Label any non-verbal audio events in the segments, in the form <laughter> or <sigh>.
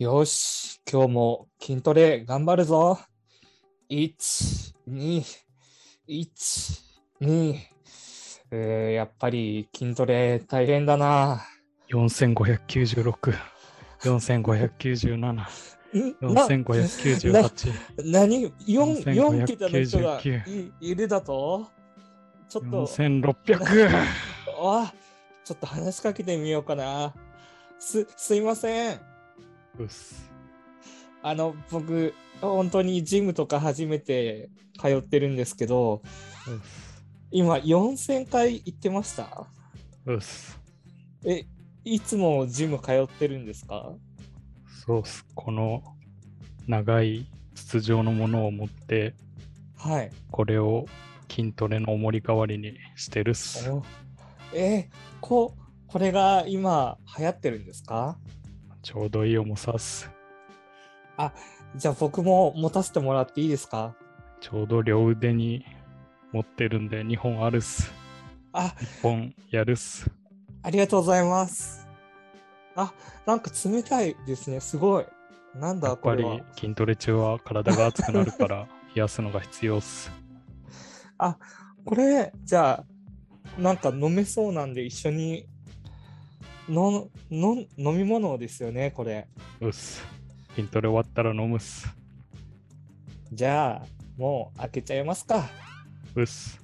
よし、今日も筋トレ頑張るぞ。1、2、1、2。えー、やっぱり筋トレ大変だな。4596、4597、ん <laughs> な4598、何 ?4、4桁の人が4599いいるだと？ちょっと、4600。<laughs> あ、ちょっと話しかけてみようかな。す、すいません。うっす。あの、僕、本当にジムとか初めて通ってるんですけど、うっす。今4000回行ってました？うっす。え、いつもジム通ってるんですか？そうっす。この長い筒状のものを持って、はい。これを筋トレの重り代わりにしてるっす。おえこ、これが今流行ってるんですか？ちょうどいい重さっす。じゃあ僕も持たせてもらっていいですか？ちょうど両腕に持ってるんで2本あるっす。あ、1本やるっす。ありがとうございます。あ、なんか冷たいですね。すごい。なんやだっぱりこれは。筋トレ中は体が熱くなるから <laughs> 冷やすのが必要っす。これ、じゃあ、なんか飲めそうなんで一緒にのの飲み物ですよね、これ。うっす。筋トレ終わったら飲むっす。じゃあ、もう開けちゃいますか。うっす。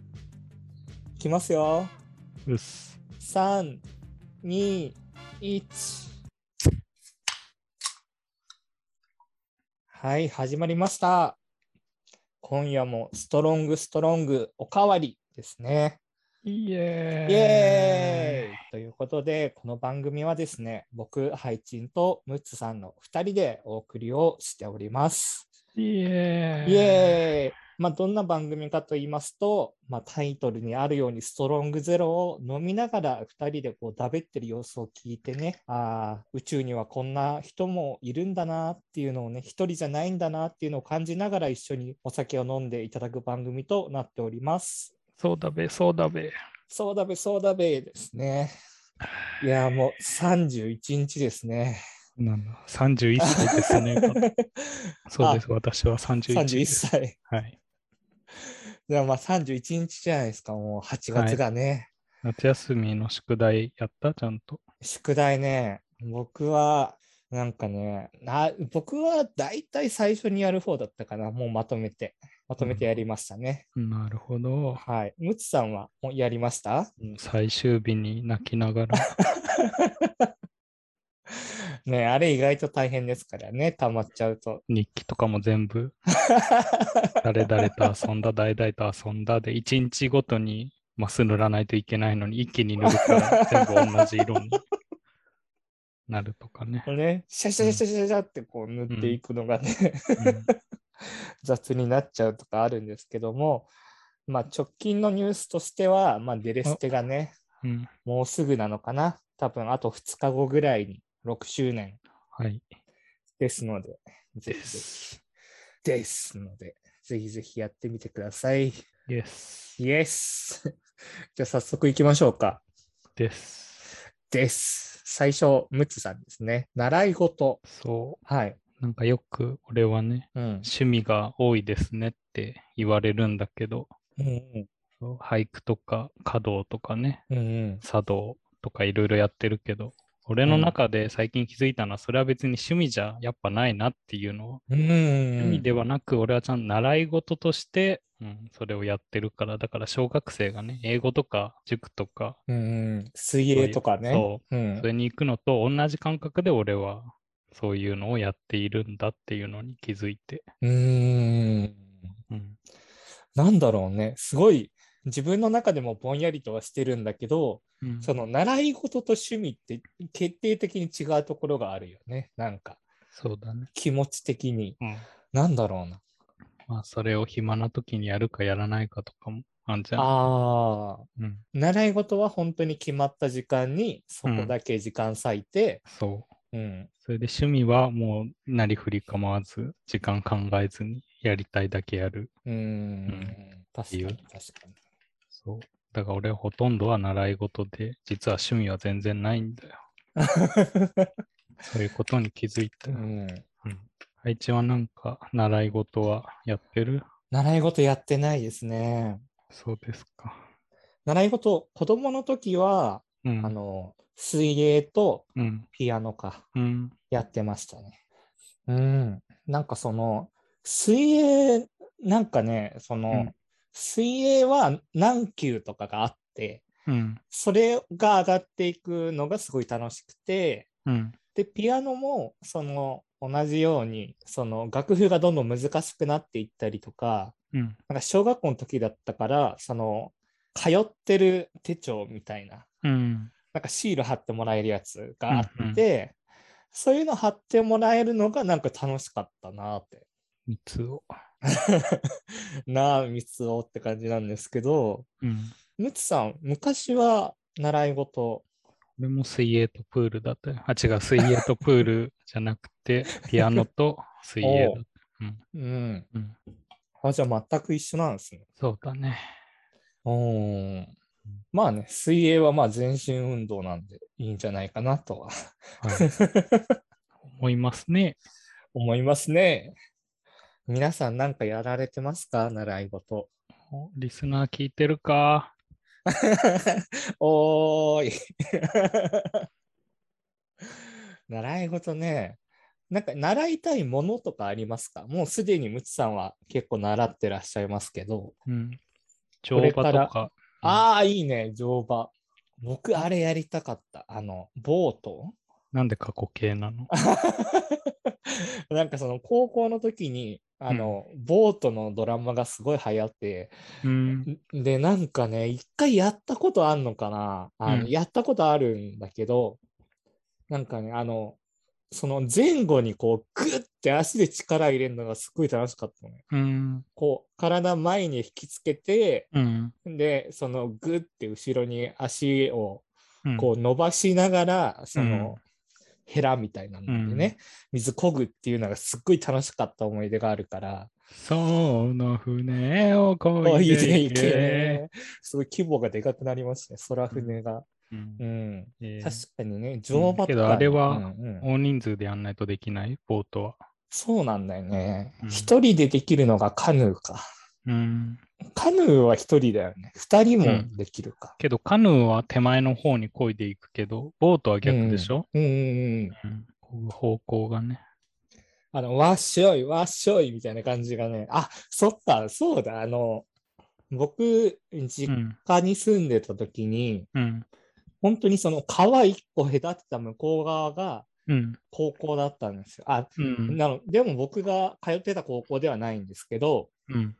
いきますよ。うっす。3、2、1。はい、始まりました。今夜もストロングストロングおかわりですね。イエーイイエーイということで、この番組はですね、僕、ハイチンとムッツさんの2人でお送りをしております。イエーイイエーイまあ、どんな番組かと言いますと、まあ、タイトルにあるようにストロングゼロを飲みながら2人でこうだべってる様子を聞いてね、ああ、宇宙にはこんな人もいるんだなっていうのをね、一人じゃないんだなっていうのを感じながら一緒にお酒を飲んでいただく番組となっております。そうだべ、そうだべ。そうだべ、そうだべですね。いや、もう31日ですね。なんだ、31歳ですね。<laughs> そうです、私は31 31です。歳。はい。じゃあまあ31日じゃないですか、もう8月がね。夏休みの宿題やった？ちゃんと。宿題ね、僕は、なんかね、な僕は大体最初にやる方だったかな、もうまとめて。まとめてやりましたね。なるほど。はい。むつさんはもうやりました？最終日に泣きながら。<laughs> ねあれ意外と大変ですからね、溜まっちゃうと。日記とかも全部、<laughs> 誰々と遊んだ、誰々と遊んだで、1日ごとにマス塗らないといけないのに、一気に塗るから全部同じ色に <laughs> なるとかね。ね、シャシャシャシャシャってこう塗っていくのがね、うん <laughs> 雑になっちゃうとかあるんですけども、まあ直近のニュースとしては、まあデレステがね、うん。もうすぐなのかな。多分あと2日後ぐらいに6周年はい。ですので、ぜでひぜす。ひ。ですので、ぜひぜひやってみてください。イエス。<laughs> じゃあ早速行きましょうか。です。です。最初、ムツさんですね。習い事。そはい。う。なんかよく俺はね、うん。趣味が多いですねって言われるんだけど、うんそう俳句とか華道とかね、うん。うん茶道とかいろいろやってるけど、俺の中で最近気づいたのは、それは別に趣味じゃやっぱないなっていうのを、うん。趣味ではなく、俺はちゃんと習い事として、うん、それをやってるから、だから小学生がね、英語とか塾とか、うんうん。水泳とかね。。そうんそ。れに行くのと同じ感覚で俺はそういうのをやっているんだっていうのに気づいて、うーん。うん、なんだろうね。すごい自分の中でもぼんやりとはしてるんだけど、うんその習い事と趣味って決定的に違うところがあるよね。なんかそうだね。気持ち的に。うん。なんだろうな。まあ、それを暇な時にやるかやらないかとかもあんじゃん。ああ。うん。習い事は本当に決まった時間にそこだけ時間割いて、そう。うん。それで趣味はもうなりふり構わず、時間考えずにやりたいだけやる。うーん。うん確かに確かに。そう。だから俺はほとんどは習い事で、実は趣味は全然ないんだよ。<laughs> そういうことに気づいた。ううん。ん。配置はなんか習い事はやってる？習い事やってないですね。そうですか。習い事、子供の時は、うん。あの、水泳とうん。ピアノか、うん。やってましたね。うん。なんかその、水泳、なんかね、その、うん水泳は何級とかがあって、うん。それが上がっていくのがすごい楽しくて、うん。で、ピアノも、その、同じように、その、楽譜がどんどん難しくなっていったりとか、うん。なんか小学校の時だったから、その、通ってる手帳みたいな、うん。なんかシール貼ってもらえるやつがあって、うんうんそういうの貼ってもらえるのがなんか楽しかったなって。三つを。<laughs> なあ、三つおって感じなんですけど、うん。むつさん、昔は習い事、俺も水泳とプールだったよ。あ、違う、水泳とプール <laughs> じゃなくて、ピアノと水泳だった。うん。うん。うん。あ、じゃあ全く一緒なんですね。そうだね。うん。まあね、水泳はまあ全身運動なんでいいんじゃないかなとははい。<laughs> 思いますね。思いますね。皆さんなんかやられてますか？習い事。おリスナー聞いてるか？<laughs> おーい。<laughs> 習い事ね。なんか習いたいものとかありますか？もうすでにむつさんは結構習ってらっしゃいますけど。うん。こ乗馬とか。ああ、いいね、乗馬。僕、あれやりたかった。あの、ボート？なんで過去形なの？<laughs> なんかその高校の時に、あの、ボートのドラマがすごい流行って、うん。で、なんかね、一回やったことあんのかなあの、うんやったことあるんだけど、なんかね、あの、その前後にこう、グッて足で力入れるのがすごい楽しかったのね。うん。こう、体前に引きつけて、うん。で、そのグッて後ろに足をうんこう伸ばしながら、その、ヘラみたいなのでね、水こぐっていうのがすっごい楽しかった思い出があるから、その船をこおいいでいけ。すごい規模がでかくなりますね、空船が。うん確かにね、乗馬とか、けどあれは大人数でやんないとできないボートは。そうなんだよねう。ん一、人でできるのがカヌーか。うん。カヌーは一人だよね。二人もうんできるか。けどカヌーは手前の方に漕いでいくけど、ボートは逆でしょ、うんうんうん。方向がね。あの、わっしょい、わっしょいみたいな感じがね。あ、そっか、そうだ。あの、僕、実うん。家に住んでた時に、うん。本当にその川一個隔てた向こう側がうん。高校だったんですよ。あ、うん。なのでも僕が通ってた高校ではないんですけど、うん。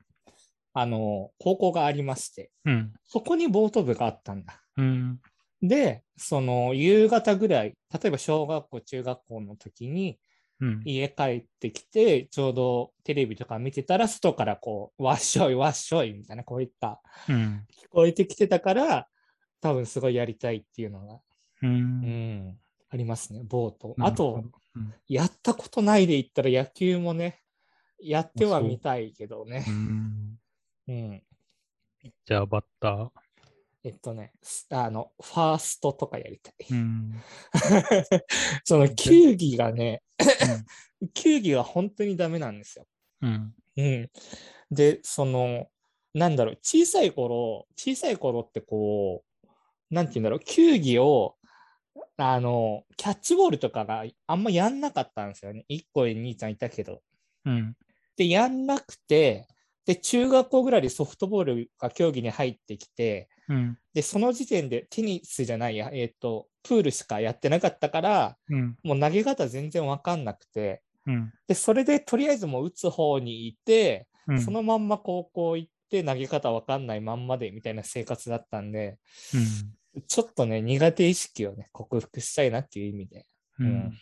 あの、高校がありまして、うん。そこにボート部があったんだ。うん。で、その夕方ぐらい、例えば小学校、中学校の時にうん。家帰ってきて、ちょうどテレビとか見てたら、外からこう、わっしょい、わっしょいみたいな、こういったうん。聞こえてきてたから、多分すごいやりたいっていうのが、う。うんん、ありますね、ボート。あとうんやったことないで言ったら野球もね、やってはみたいけどねう。ん。うん。じゃあバッター？えっとね、すあの、ファーストとかやりたい。うん。<laughs> その球技がね、<laughs> 球技が本当にダメなんですよ。うん。うん。で、その、なんだろう、小さい頃、小さい頃ってこう、なんて言うんだろう、球技を、あの、キャッチボールとかがあんまやんなかったんですよね。一個兄ちゃんいたけど。うん。で、やんなくて、で、中学校ぐらいでソフトボールが競技に入ってきて、うん。で、その時点でテニスじゃないや、えっ、と、プールしかやってなかったから、うん。もう投げ方全然わかんなくて、うん。で、それでとりあえずもう打つ方にいて、うん。そのまんま高校行って投げ方わかんないまんまでみたいな生活だったんで、ちょっとね、苦手意識をね、克服したいなっていう意味で、うん。ううんん。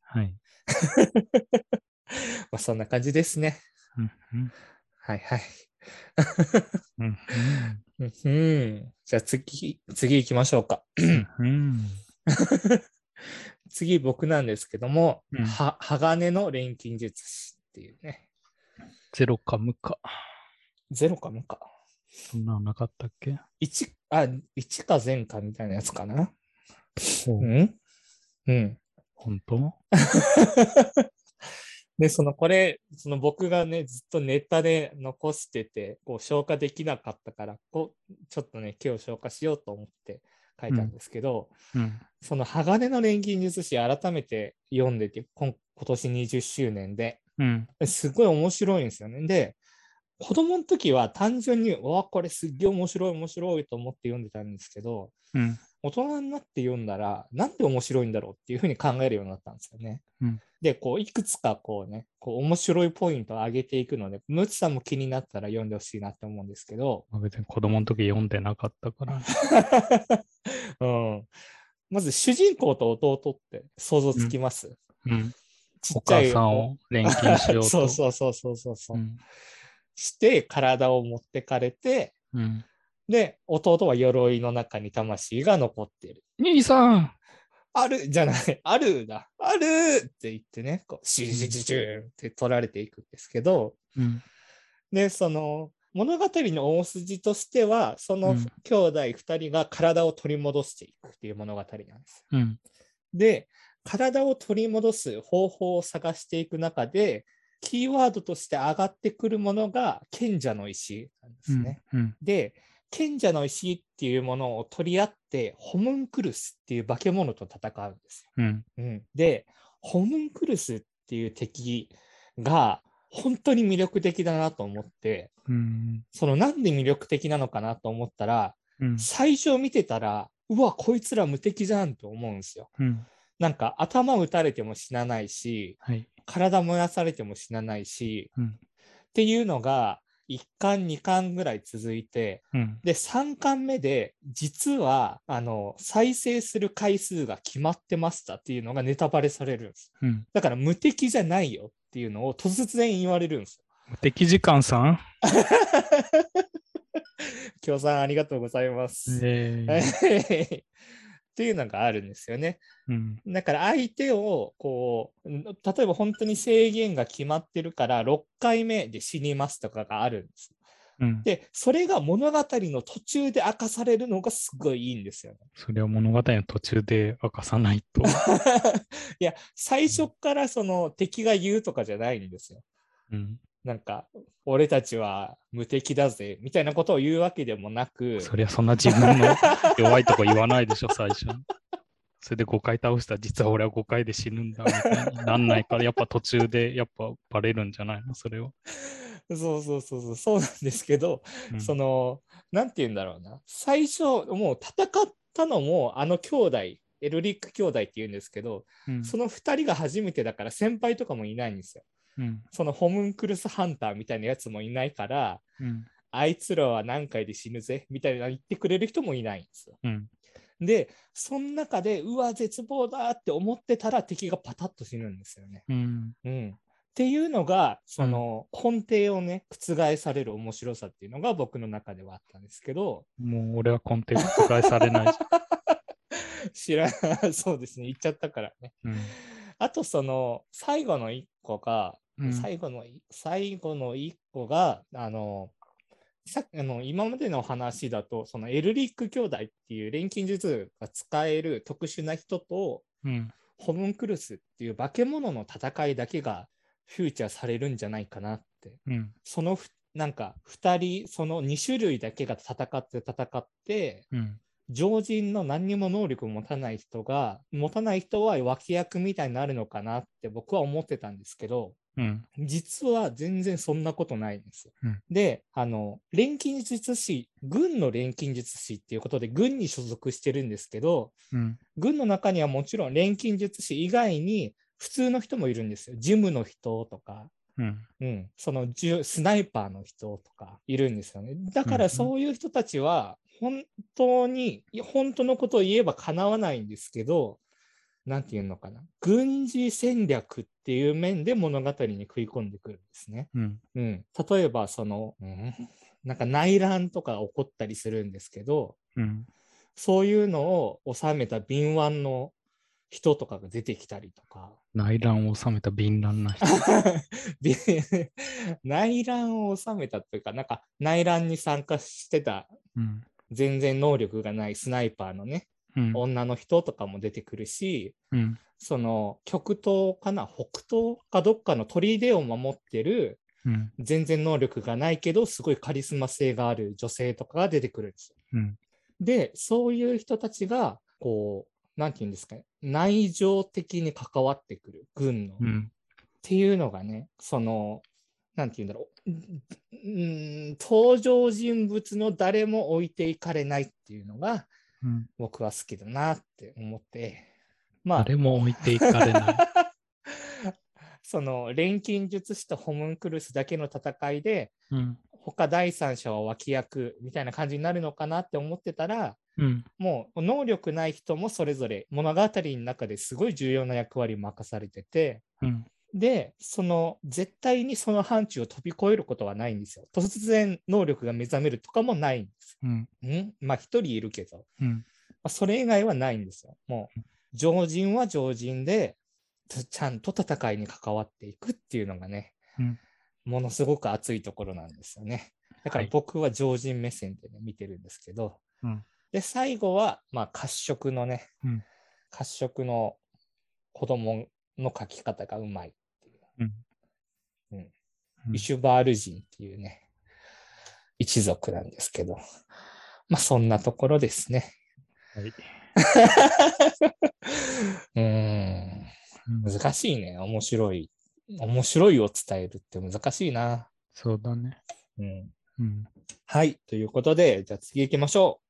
はい。<laughs> まあそんな感じですね。うん。うんはいはい。うん。うんうん、じゃあ次、次行きましょうか。うん。<laughs> 次僕なんですけども、うんは鋼の錬金術師っていうね、ゼロか無か。ゼロか無か。そんなのなかったっけ？1、あ、1か0かみたいなやつかな。ほううん？うん。本当？<laughs> で、そのこれ、その僕がね、ずっとネタで残してて、こう消化できなかったから、こう、ちょっとね、今日消化しようと思って書いたんですけど、うん。その鋼の錬金術師改めて読んでて、今今年20周年で、うん。すごい面白いんですよね。で、子供の時は単純に、うわ、これすっげえ面白い面白いと思って読んでたんですけど、うん。大人になって読んだら、なんで面白いんだろうっていうふうに考えるようになったんですよね。うんで、こう、いくつかこうね、こう面白いポイントを上げていくので、ムツさんも気になったら読んでほしいなって思うんですけど、まあ別に子供の時読んでなかったから。うん、まず主人公と弟って想像つきます、うん。ちっちゃいお母さんを錬金しようと。<laughs> そうそうそうそうそうそう、うん。して体を持ってかれてうん。で弟は鎧の中に魂が残っている兄さんあるじゃない <laughs> あるだあるって言ってねこうシュシュシュシュって取られていくんですけどうん。でその物語の大筋としてはそのうん兄弟2人が体を取り戻していくっていう物語なんです。うん。で体を取り戻す方法を探していく中でキーワードとして上がってくるものが賢者の石なんですね。うん。で賢者の石っていうものを取り合ってホムンクルスっていう化け物と戦うんですよ。うん。うん、でホムンクルスっていう敵が本当に魅力的だなと思ってうん。そのなんで魅力的なのかなと思ったらうん。最初見てたらうわこいつら無敵じゃんと思うんですよ。うん。なんか頭打たれても死なないしはい。体燃やされても死なないしうん。っていうのが1巻2巻ぐらい続いてうん。で3巻目で実はあの再生する回数が決まってましたっていうのがネタバレされるんですうん。だから無敵じゃないよっていうのを突然言われるんですよ。無敵時間さん？<laughs> 京さんありがとうございます。えー <laughs> っていうのがあるんですよね。うん。だから相手をこう例えば本当に制限が決まってるから6回目で死にますとかがあるんです。うん。でそれが物語の途中で明かされるのがすごいいいんですよね。それを物語の途中で明かさないと。<laughs> いや最初からその敵が言うとかじゃないんですよ。うん。なんか俺たちは無敵だぜみたいなことを言うわけでもなくそりゃそんな自分の <laughs> 弱いとこ言わないでしょ、最初に。それで5回倒したら、実は俺は5回で死ぬんだみたいになんないから、やっぱ途中でやっぱバレるんじゃないの、それを。そうそうそうそうそうなんですけど、うんそのなんて言うんだろうな最初もう戦ったのもあの兄弟エルリック兄弟って言うんですけど、うんその2人が初めてだから先輩とかもいないんですよ。うん。そのホムンクルスハンターみたいなやつもいないからうん。あいつらは何回で死ぬぜみたいな言ってくれる人もいないんですよ。うん。でその中でうわ絶望だって思ってたら敵がパタッと死ぬんですよね。うん。うん、っていうのがその根底をね覆される面白さっていうのが僕の中ではあったんですけどもう俺は根底覆されないじ <laughs> 知らない <laughs> そうですね言っちゃったからね。ゃん。あとその最後の一個が、うん最後のい最後の一個があのさあの今までの話だとそのエルリック兄弟っていう錬金術が使える特殊な人とうん。ホムンクルスっていう化け物の戦いだけがフューチャーされるんじゃないかなってうん。そのふなんか2人その2種類だけが戦って戦ってうん。常人の何にも能力を持たない人が持たない人は脇役みたいになるのかなって僕は思ってたんですけどうん。実は全然そんなことないんですよ。うんであの錬金術師軍の錬金術師っていうことで軍に所属してるんですけどうん。軍の中にはもちろん錬金術師以外に普通の人もいるんですよ。ジムの人とかうん。うん、その銃スナイパーの人とかいるんですよね。だからそういう人たちは本当に、本当のことを言えばかなわないんですけど、なんていうのかな、軍事戦略っていう面で物語に食い込んでくるんですね。うん。うん、例えばその、うん、なんか内乱とか起こったりするんですけど、うん。そういうのを収めた敏腕の人とかが出てきたりとか。内乱を収めた敏乱な人。<laughs> で内乱を収めたというか、なんか内乱に参加してたうん。全然能力がないスナイパーのね、うん。女の人とかも出てくるし、うん。その極東かな北東かどっかの砦を守ってるうん。全然能力がないけどすごいカリスマ性がある女性とかが出てくるんですよ。うん。でそういう人たちがこうなんて言うんですかね内情的に関わってくる軍の、っうん。ていうのがねそのなんて言うんだろううんうん登場人物の誰も置いていかれないっていうのがうん。僕は好きだなって思ってまあ誰も置いていかれない。<laughs> その錬金術師とホムンクルスだけの戦いでうん。他第三者は脇役みたいな感じになるのかなって思ってたらうん。もう能力ない人もそれぞれ物語の中ですごい重要な役割任されててうん。でその絶対にその範疇を飛び越えることはないんですよ。突然能力が目覚めるとかもないんです。うん。ん？まあ一人いるけど、まうん。あ、それ以外はないんですよ。もう常人は常人でちちゃんと戦いに関わっていくっていうのがね、うん。ものすごく熱いところなんですよね。だからはい。僕は常人目線で、ね、見てるんですけど、うん。で、最後は、まあ、褐色のね、うん。褐色の子供の描き方がうまいっていう、うん。うんイシュバール人っていうね、一族なんですけど、まあ、そんなところですね。はい。<laughs> うーん、難しいね。面白い。面白いを伝えるって難しいな。そうだね。うん。うん。はい。ということで、じゃあ次行きましょ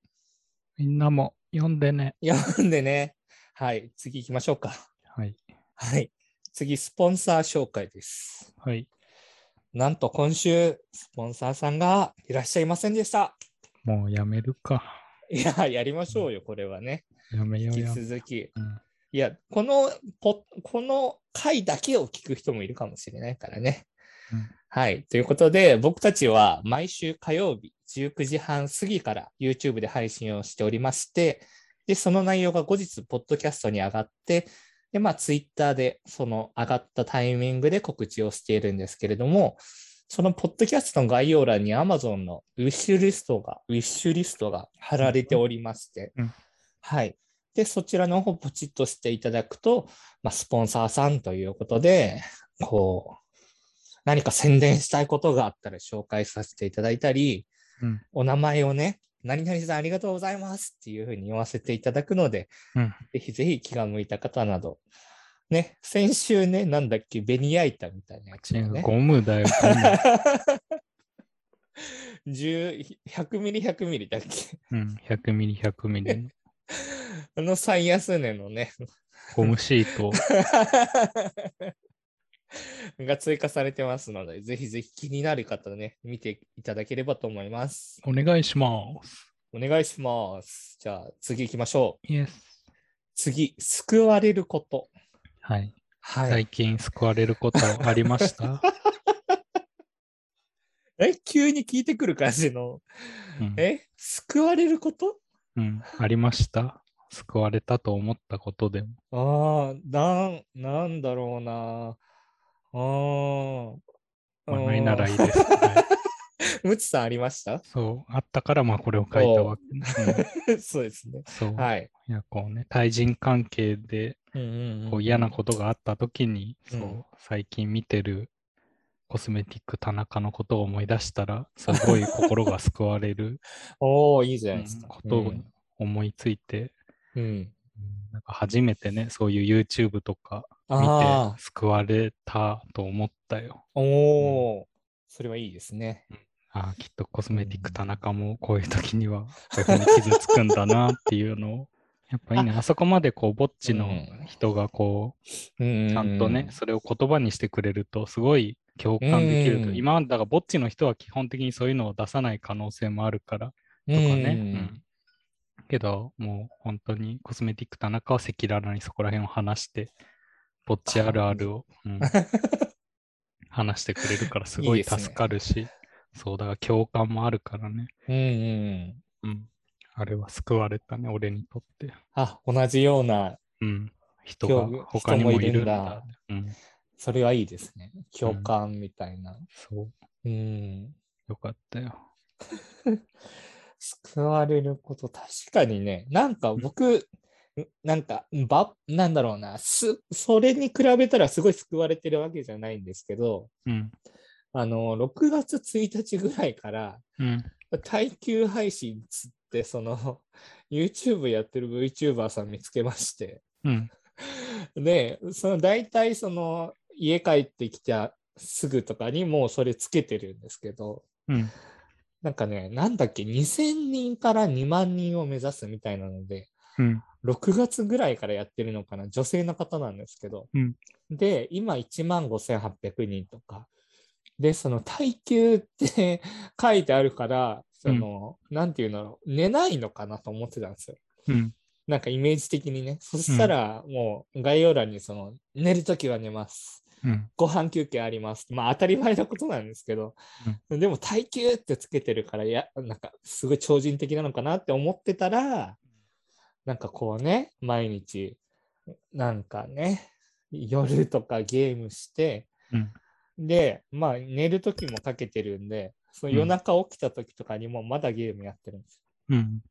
みんなも読んでね。う。読んでね。はい。次行きましょうか。はい。はい。次、スポンサー紹介です。はい。なんと今週、スポンサーさんがいらっしゃいませんでした。もうやめるか。いや、やりましょうよ、これはね。やめよ引きうやめ。続き。うん。いや、このポ、この回だけを聞く人もいるかもしれないからね。うんはい。ということで、僕たちは毎週火曜日19時半過ぎから YouTube で配信をしておりまして、で、その内容が後日、ポッドキャストに上がって、で、まあ、Twitter でその上がったタイミングで告知をしているんですけれども、そのポッドキャストの概要欄に Amazon のウィッシュリストが、ウィッシュリストが貼られておりまして、うんはい。で、そちらの方ポチッとしていただくと、まあ、スポンサーさんということで、こう、何か宣伝したいことがあったら紹介させていただいたり、うん。お名前をね、何々さんありがとうございますっていうふうに言わせていただくので、うん。ぜひぜひ気が向いた方など、ね、先週ね、なんだっけ、ベニヤ板みたいなやつをね。ゴムだよ、ゴム。<laughs> 10 100ミリ100ミリだっけ？うん。100ミリ、100ミリ。<laughs> あの最安値のね、ゴムシート。<laughs> <laughs> が追加されてますので、ぜひぜひ気になる方ね、見ていただければと思います。お願いします。お願いします。じゃあ次行きましょう。イエス。次、救われること。はい。はい。最近救われることありました、<laughs> え、急に聞いてくる感じの。うん、え、救われること？うん。ありました救われたと思ったことでも。ああ、なん、なんだろうな。あーまあ、ないならいいです、はい <laughs> むちさんありました？そう。あったから、まあこれを書いたわけ。う <laughs> んそうですね。そう。はい。いや、こうね、対人関係でこう嫌なことがあった時に、うんそう、最近見てるコスメティック田中のことを思い出したら、すごい心が救われる <laughs> おおいいじゃないうんですか。ことを思いついて、うん。うん。うんなんか初めてね、そういう YouTube とか見あて救われたと思ったよ。あ、おお、それはいいですね。ああ、きっとコスメティック田中もこういう時にはこういうふうに傷つくんだなっていうのを、<laughs> やっぱいいね。あ。そこまでこう、ぼっちの人がこう、うん。ちゃんとね、それを言葉にしてくれると、すごい共感できると。うん。今までだから、ぼっちの人は基本的にそういうのを出さない可能性もあるから、ととかね。うんけど、もう本当にコスメティック田中は赤裸々にそこら辺を話して、ぼっちあるあるを、うん話してくれるからすごい助かるし、そうだから共感もあるからね。うんうん。うん。あれは救われたね、俺にとって。あ、同じような、うん。人が他にもいるんだ。うん。それはいいですね。共感みたいな。そう。うん。よかったよ。<laughs> 救われること、確かにね、なんか僕、なんか、ば、なんだろうな、す、それに比べたらすごい救われてるわけじゃないんですけど、うん。あの、6月1日ぐらいから、うん。耐久配信つって、その、YouTube やってる VTuber さん見つけまして、うん。で、その大体その、家帰ってきたすぐとかにもうそれつけてるんですけど、うん。なんかね、なんだっけ、2000人から2万人を目指すみたいなので、うん。6月ぐらいからやってるのかな、女性の方なんですけど、うんで、今1万5800人とか、で、その耐久って <laughs> 書いてあるから、その、なんていうの、寝ないのかなと思ってたんですよ。うん。なんかイメージ的にね。そしたら、もう概要欄にその、寝るときは寝ます。うん。ご飯休憩あります。まあ当たり前なことなんですけど、でも耐久ってつけてるから、いや、なんかすごい超人的なのかなって思ってたら、なんかこうね、毎日、なんかね、夜とかゲームして、うん。で、まあ寝るときもかけてるんで、そのうん夜中起きたときとかにもまだゲームやってるんですよ。うん。っ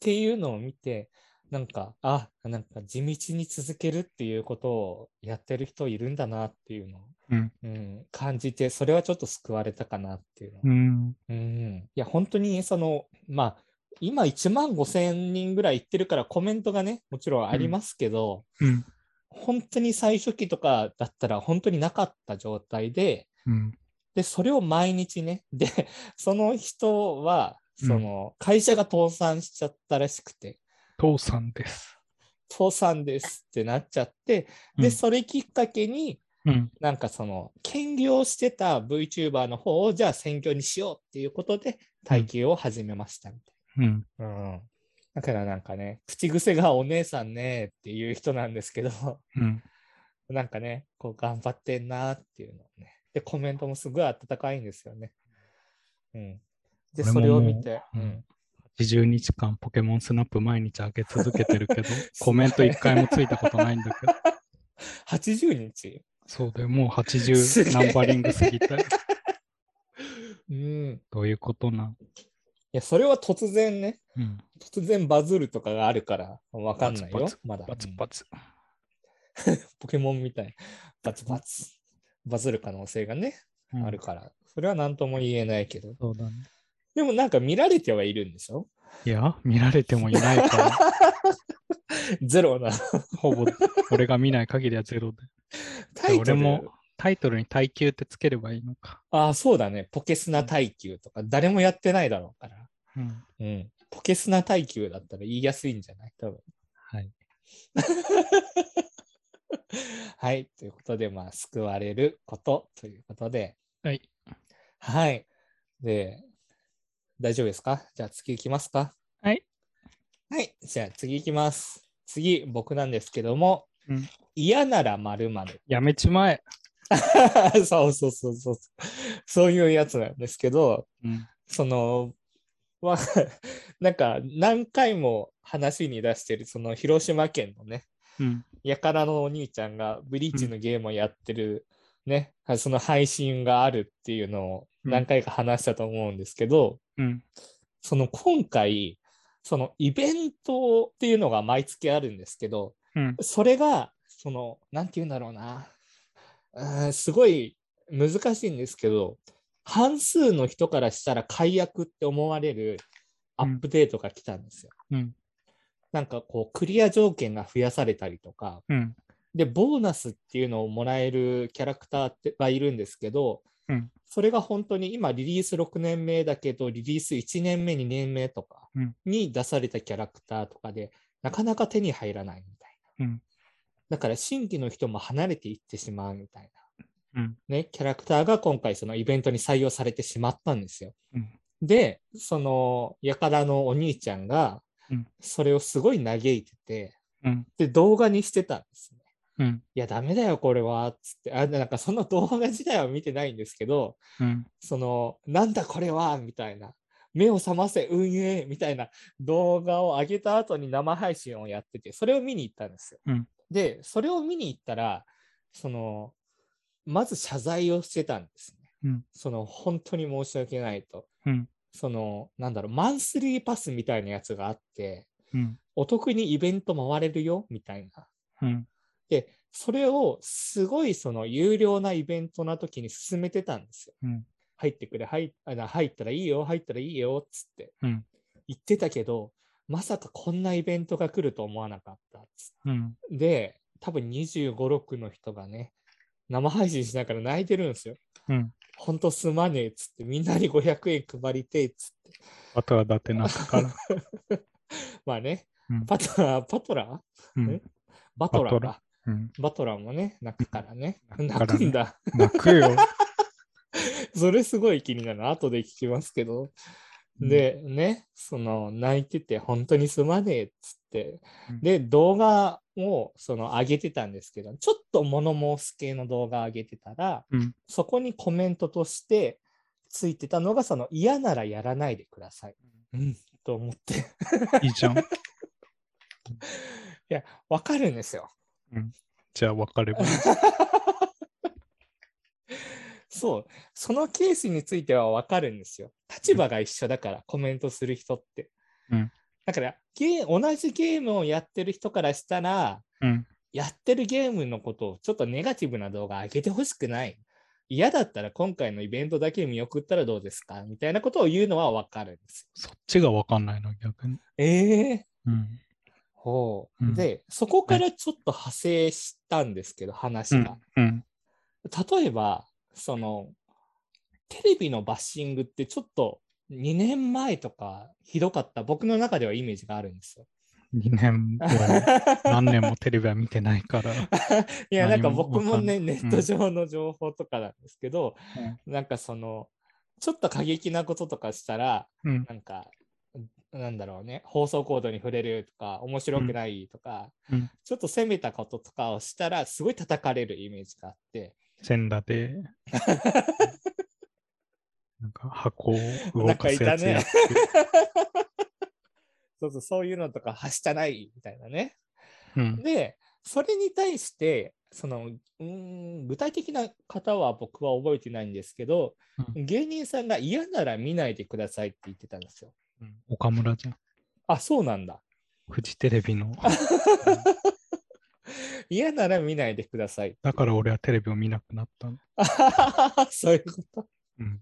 ていうのを見て、なんか、あ、なんか地道に続けるっていうことをやってる人いるんだなっていうのを、うん。うん、感じて、それはちょっと救われたかなっていうのをうん。うんいや、本当にその、まあ、今1万5千人ぐらいいってるからコメントがね、もちろんありますけど、うん。本当に最初期とかだったら本当になかった状態で、うん。で、それを毎日ね、で、その人は、うんその、会社が倒産しちゃったらしくて、父さんです。倒産ですってなっちゃって、で、うんそれきっかけに、うん。なんかその、兼業してた VTuber の方を、じゃあ選挙にしようっていうことで、耐久を始めましたみたいうん。な。うん。だからなんかね、口癖がお姉さんねっていう人なんですけど、うん。なんかね、こう頑張ってんなっていうのをね。で、コメントもすごい温かいんですよね。うん。で、それを見て、ううんん。80日間ポケモンスナップ毎日開け続けてるけど、<laughs> コメント一回もついたことないんだけど。80日？そうだよ、もうすげえ80ナンバリング過ぎて。<laughs> うん。いどういうことな？んや、それは突然ね、うん。突然バズるとかがあるからわかんないよ。まだ。バツうんバツ。<laughs> ポケモンみたい。バツバツ。バズる可能性がね、うんあるから。それは何とも言えないけど。そうだね。でもなんか見られてはいるんでしょ？いや、見られてもいないから、<laughs> ゼロな。ほぼ俺が見ない限りはゼロで。タイトル俺もタイトルに耐久ってつければいいのか。ああ、そうだね。ポケスナ耐久とか、誰もやってないだろうから。うん。うん。ポケスナ耐久だったら言いやすいんじゃない？多分。はい。<laughs> はい。ということで、まあ、救われることということで、はい。はい。で、大丈夫ですか？じゃあ次行きますかはい。はい。じゃあ次行きます。次、僕なんですけども、うん嫌なら〇〇。やめちまえ。<laughs> そうそうそうそう。そういうやつなんですけど、うん。その、は、<laughs> なんか何回も話に出してる、その広島県のね、うん。やからのお兄ちゃんがブリーチのゲームをやってる、ね、その配信があるっていうのを何回か話したと思うんですけど、うん。その今回、そのイベントっていうのが毎月あるんですけど、うん。それが、その、なんて言うんだろうな、うーんすごい難しいんですけど、半数の人からしたら解約って思われるアップデートが来たんですよ。うん。なんかこう、クリア条件が増やされたりとか、うん。で、ボーナスっていうのをもらえるキャラクターってがいるんですけど、うんそれが本当に今リリース6年目だけど、リリース1年目、2年目とかうんに出されたキャラクターとかで、なかなか手に入らないみたいな。うんだから新規の人も離れていってしまうみたいな、うんね、キャラクターが今回そのイベントに採用されてしまったんですよ。うんで、その、やからのお兄ちゃんがうん、それをすごい嘆いてて、うん。で、動画にしてたんですね。うん。いや、ダメだよ、これは、つって。あ、なんかその動画自体は見てないんですけど、うん。その、なんだこれはみたいな。目を覚ませ、運営みたいな動画を上げた後に生配信をやってて、それを見に行ったんですよ。うんで、それを見に行ったら、その、まず謝罪をしてたんですね。うんその、本当に申し訳ないと。うん。その、なんだろう、マンスリーパスみたいなやつがあって、うん。お得にイベント回れるよ、みたいな。うん。で、それをすごいその有料なイベントな時に進めてたんですよ。うん。入ってくれ、入入ったらいいよ、入ったらいいよ、つってうん。言ってたけど、まさかこんなイベントが来ると思わなかったっつうん。で、多分25、6の人がね、生配信しながら泣いてるんですよ。うん。ほんとすまねえっつって、みんなに500円配りてえっつって。あとはだって中から。<laughs> まあね、うん。パトラー、パトラー？うん。バトラーバトラか。うん。バトラーもね、泣くからね。泣くんだ。泣くよ。<laughs> それすごい気になる。後で聞きますけど。うんで、ね、その泣いてて、本当にすまねえっつってうん。で、動画をその上げてたんですけど、ちょっと物申す系の動画上げてたら、うん。そこにコメントとしてついてたのが、その嫌ならやらないでください。うん、と思って。いいいじゃん。<laughs> や、わかるんですよ。じゃあ別ればいい。<laughs> そう、そのケースについてはわかるんですよ。立場が一緒だから、コメントする人って。うんだからゲー、同じゲームをやってる人からしたら、うん。やってるゲームのことをちょっとネガティブな動画上げてほしくない。嫌だったら今回のイベントだけ見送ったらどうですか？みたいなことを言うのはわかるんですそっちがわかんないの、逆に。よ。ええうん。ほう、うんで、そこからちょっと派生したんですけど、話うんが。。うん。例えば、その、テレビのバッシングってちょっと2年前とかひどかった僕の中ではイメージがあるんですよ。2年は何年もテレビは見てないから。<laughs> いや、なんか僕もね、ネット上の情報とかなんですけど、なんかその、ちょっと過激なこととかしたら、うん。なんか、なんだろうね、放送コードに触れるとか、面白くないとか、うんちょっと攻めたこととかをしたら、すごい叩かれるイメージがあって、全裸で、<laughs> なんか箱を動かすやつやって。。<laughs> そうそう、そういうのとか、はしたないみたいなね。うん。で、それに対して、その、うーん、具体的な方は僕は覚えてないんですけど、う芸人さんが嫌なら見ないでくださいって言ってたんですよ。うん岡村じゃん。あ、そうなんだ。フジテレビの。<laughs> 嫌なら見ないでください。だから俺はテレビを見なくなったの。<laughs> そういうこと。うん。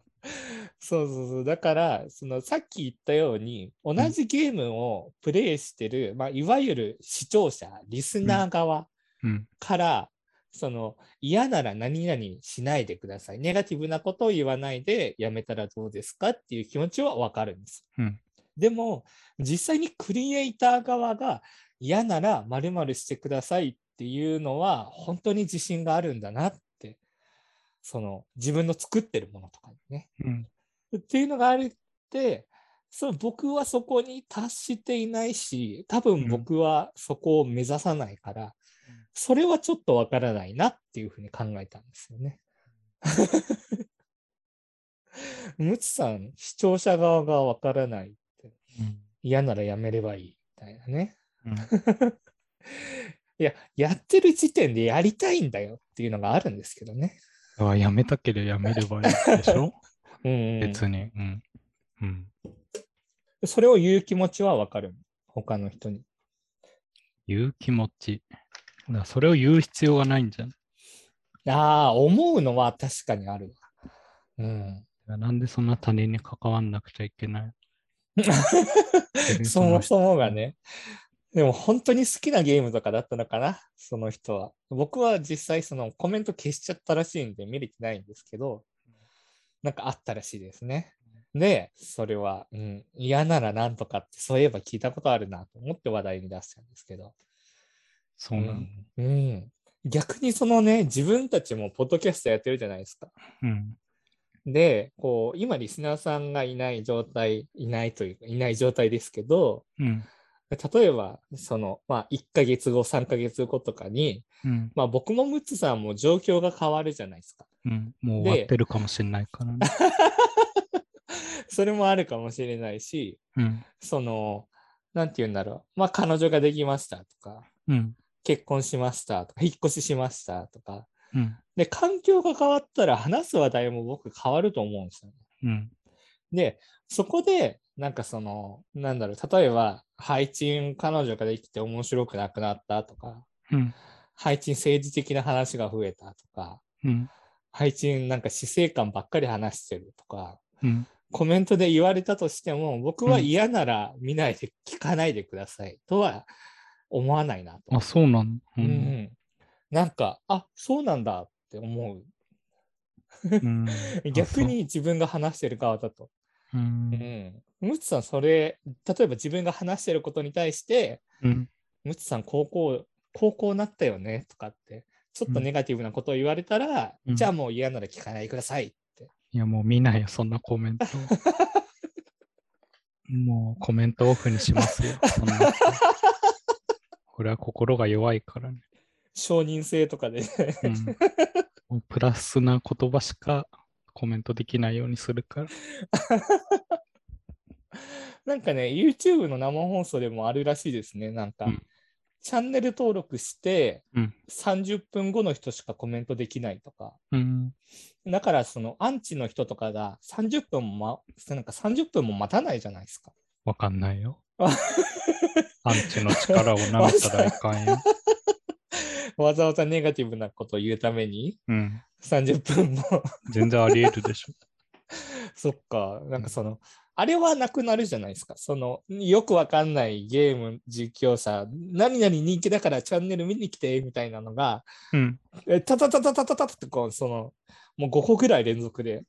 そうそうそう。だから、そのさっき言ったように、同じゲームをプレイしてる、まあ、いわゆる視聴者、リスナー側うん。から、その嫌なら何々しないでください。ネガティブなことを言わないでやめたらどうですかっていう気持ちはわかるんです。うんでも、実際にクリエイター側が嫌なら〇〇してくださいっていうのは本当に自信があるんだなって、その自分の作ってるものとかにね。うん。っていうのがあるって、そう僕はそこに達していないし、多分僕はそこを目指さないから、うんそれはちょっとわからないなっていうふうに考えたんですよね。<laughs> むつさん、視聴者側がわからない。嫌ならやめればいいみたいなね。うん。<laughs> いや、やってる時点でやりたいんだよっていうのがあるんですけどね。だからやめたければやめればいいでしょ？<laughs> うんうん、別に。うん。うん。それを言う気持ちはわかる。他の人に。言う気持ち。だそれを言う必要がないんじゃん。ああ、思うのは確かにあるわ。うん。なんでそんな他人に関わんなくちゃいけない <laughs> そもそもがね。でも本当に好きなゲームとかだったのかな、その人は。僕は実際そのコメント消しちゃったらしいんで見れてないんですけど、なんかあったらしいですね。で、それは、うん、嫌ならなんとかってそういえば聞いたことあるなと思って話題に出したんですけど。そうなの。うんうん逆にそのね、自分たちもポッドキャストやってるじゃないですか。うん。で、こう、今リスナーさんがいない状態、いないというか、いない状態ですけど、うん。例えば、その、まあ、1ヶ月後、3ヶ月後とかに、うん。まあ、僕もムツさんも状況が変わるじゃないですか。うん。もう終わってるかもしれないからね。<laughs> それもあるかもしれないし、うん。その、なんて言うんだろう。まあ、彼女ができましたとか、うん。結婚しましたとか、引っ越ししましたとか。うん。で、環境が変わったら話す話題も僕変わると思うんですよね。うん。で、そこで、なんかその、なんだろう、例えば、配置彼女ができて面白くなくなったとか、うん。配置政治的な話が増えたとか、うん。配置なんか死生観ばっかり話してるとか、うん。コメントで言われたとしても、僕は嫌なら見ないで、聞かないでくださいとは思わないなと。あ、そうなのううんうんなんか、あそうなんだって思う。うん。<laughs> 逆に自分が話してる側だと。う。うんん。ムツさん、それ、例えば自分が話してることに対して、うん。ムツさん、高校、高校なったよねとかって、ちょっとうんネガティブなことを言われたら、うんじゃあもう嫌なら聞かないでくださいって。いや、もう見ないよ、そんなコメント。<laughs> もうコメントオフにしますよ。そんな人これは心が弱いからね。承認制とかで、うん、プラスな言葉しかコメントできないようにするから。<laughs> なんかね、YouTube の生放送でもあるらしいですね。なんか、うんチャンネル登録して、うん30分後の人しかコメントできないとか。うん。だから、そのアンチの人とかが30分も、ま、なんか30分も待たないじゃないですか。わかんないよ。あ <laughs> アンチの力を舐めたらいかんよ。<laughs> わざわざネガティブなことを言うためにうん。30分も。全然あり得るでしょ。<laughs> そっか、なんかその、あれはなくなるじゃないですか。その、よくわかんないゲーム実況者、何々人気だからチャンネル見に来て、みたいなのが、うん。えタタタタタタタってこう、その、もう5個ぐらい連続で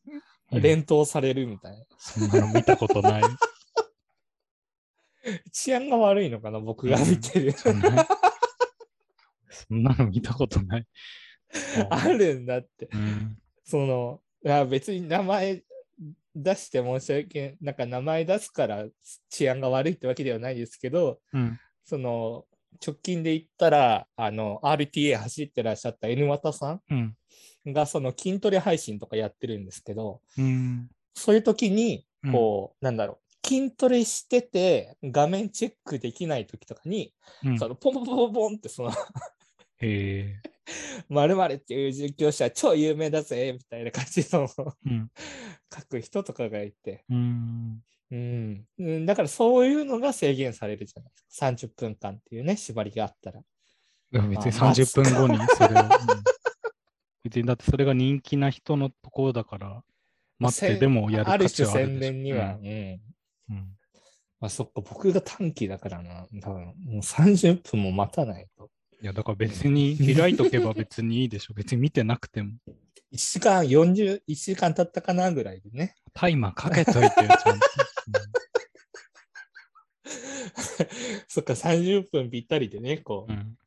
うん連投されるみたいな。そんなの見たことない。<laughs> 治安が悪いのかな、僕が見てる。そんなそんなの見たことない。<laughs> あるんだって。うん。その、いや別に名前出して申し訳なんか名前出すから治安が悪いってわけではないですけど、うん。その、直近で言ったら、あの、RTA 走ってらっしゃった N 綿さうん。んが、その筋トレ配信とかやってるんですけど、うん。そういう時に、うんこう、なんだろう、筋トレしてて画面チェックできない時とかに、うんそのポンポンポンポンってその、へえ。〇〇っていう実況者超有名だぜみたいな感じのうん。書く人とかがいて、うん。うん、うんだからそういうのが制限されるじゃないですか。30分間っていうね、縛りがあったら。別にあ30分後にそれを。うん別にだってそれが人気な人のところだから、待ってせでもやるある価値種はあるでしょ宣伝には、ううん。んうんまあそっか、僕が短期だからな。多分もう30分も待たないと。いや、だから別に <laughs> 開いとけば別にいいでしょ。別に見てなくても。1時間40、1時間経ったかなぐらいでね。タイマーかけといてよ、ちゃんと。<laughs> そっか、30分ぴったりでね、こう、うん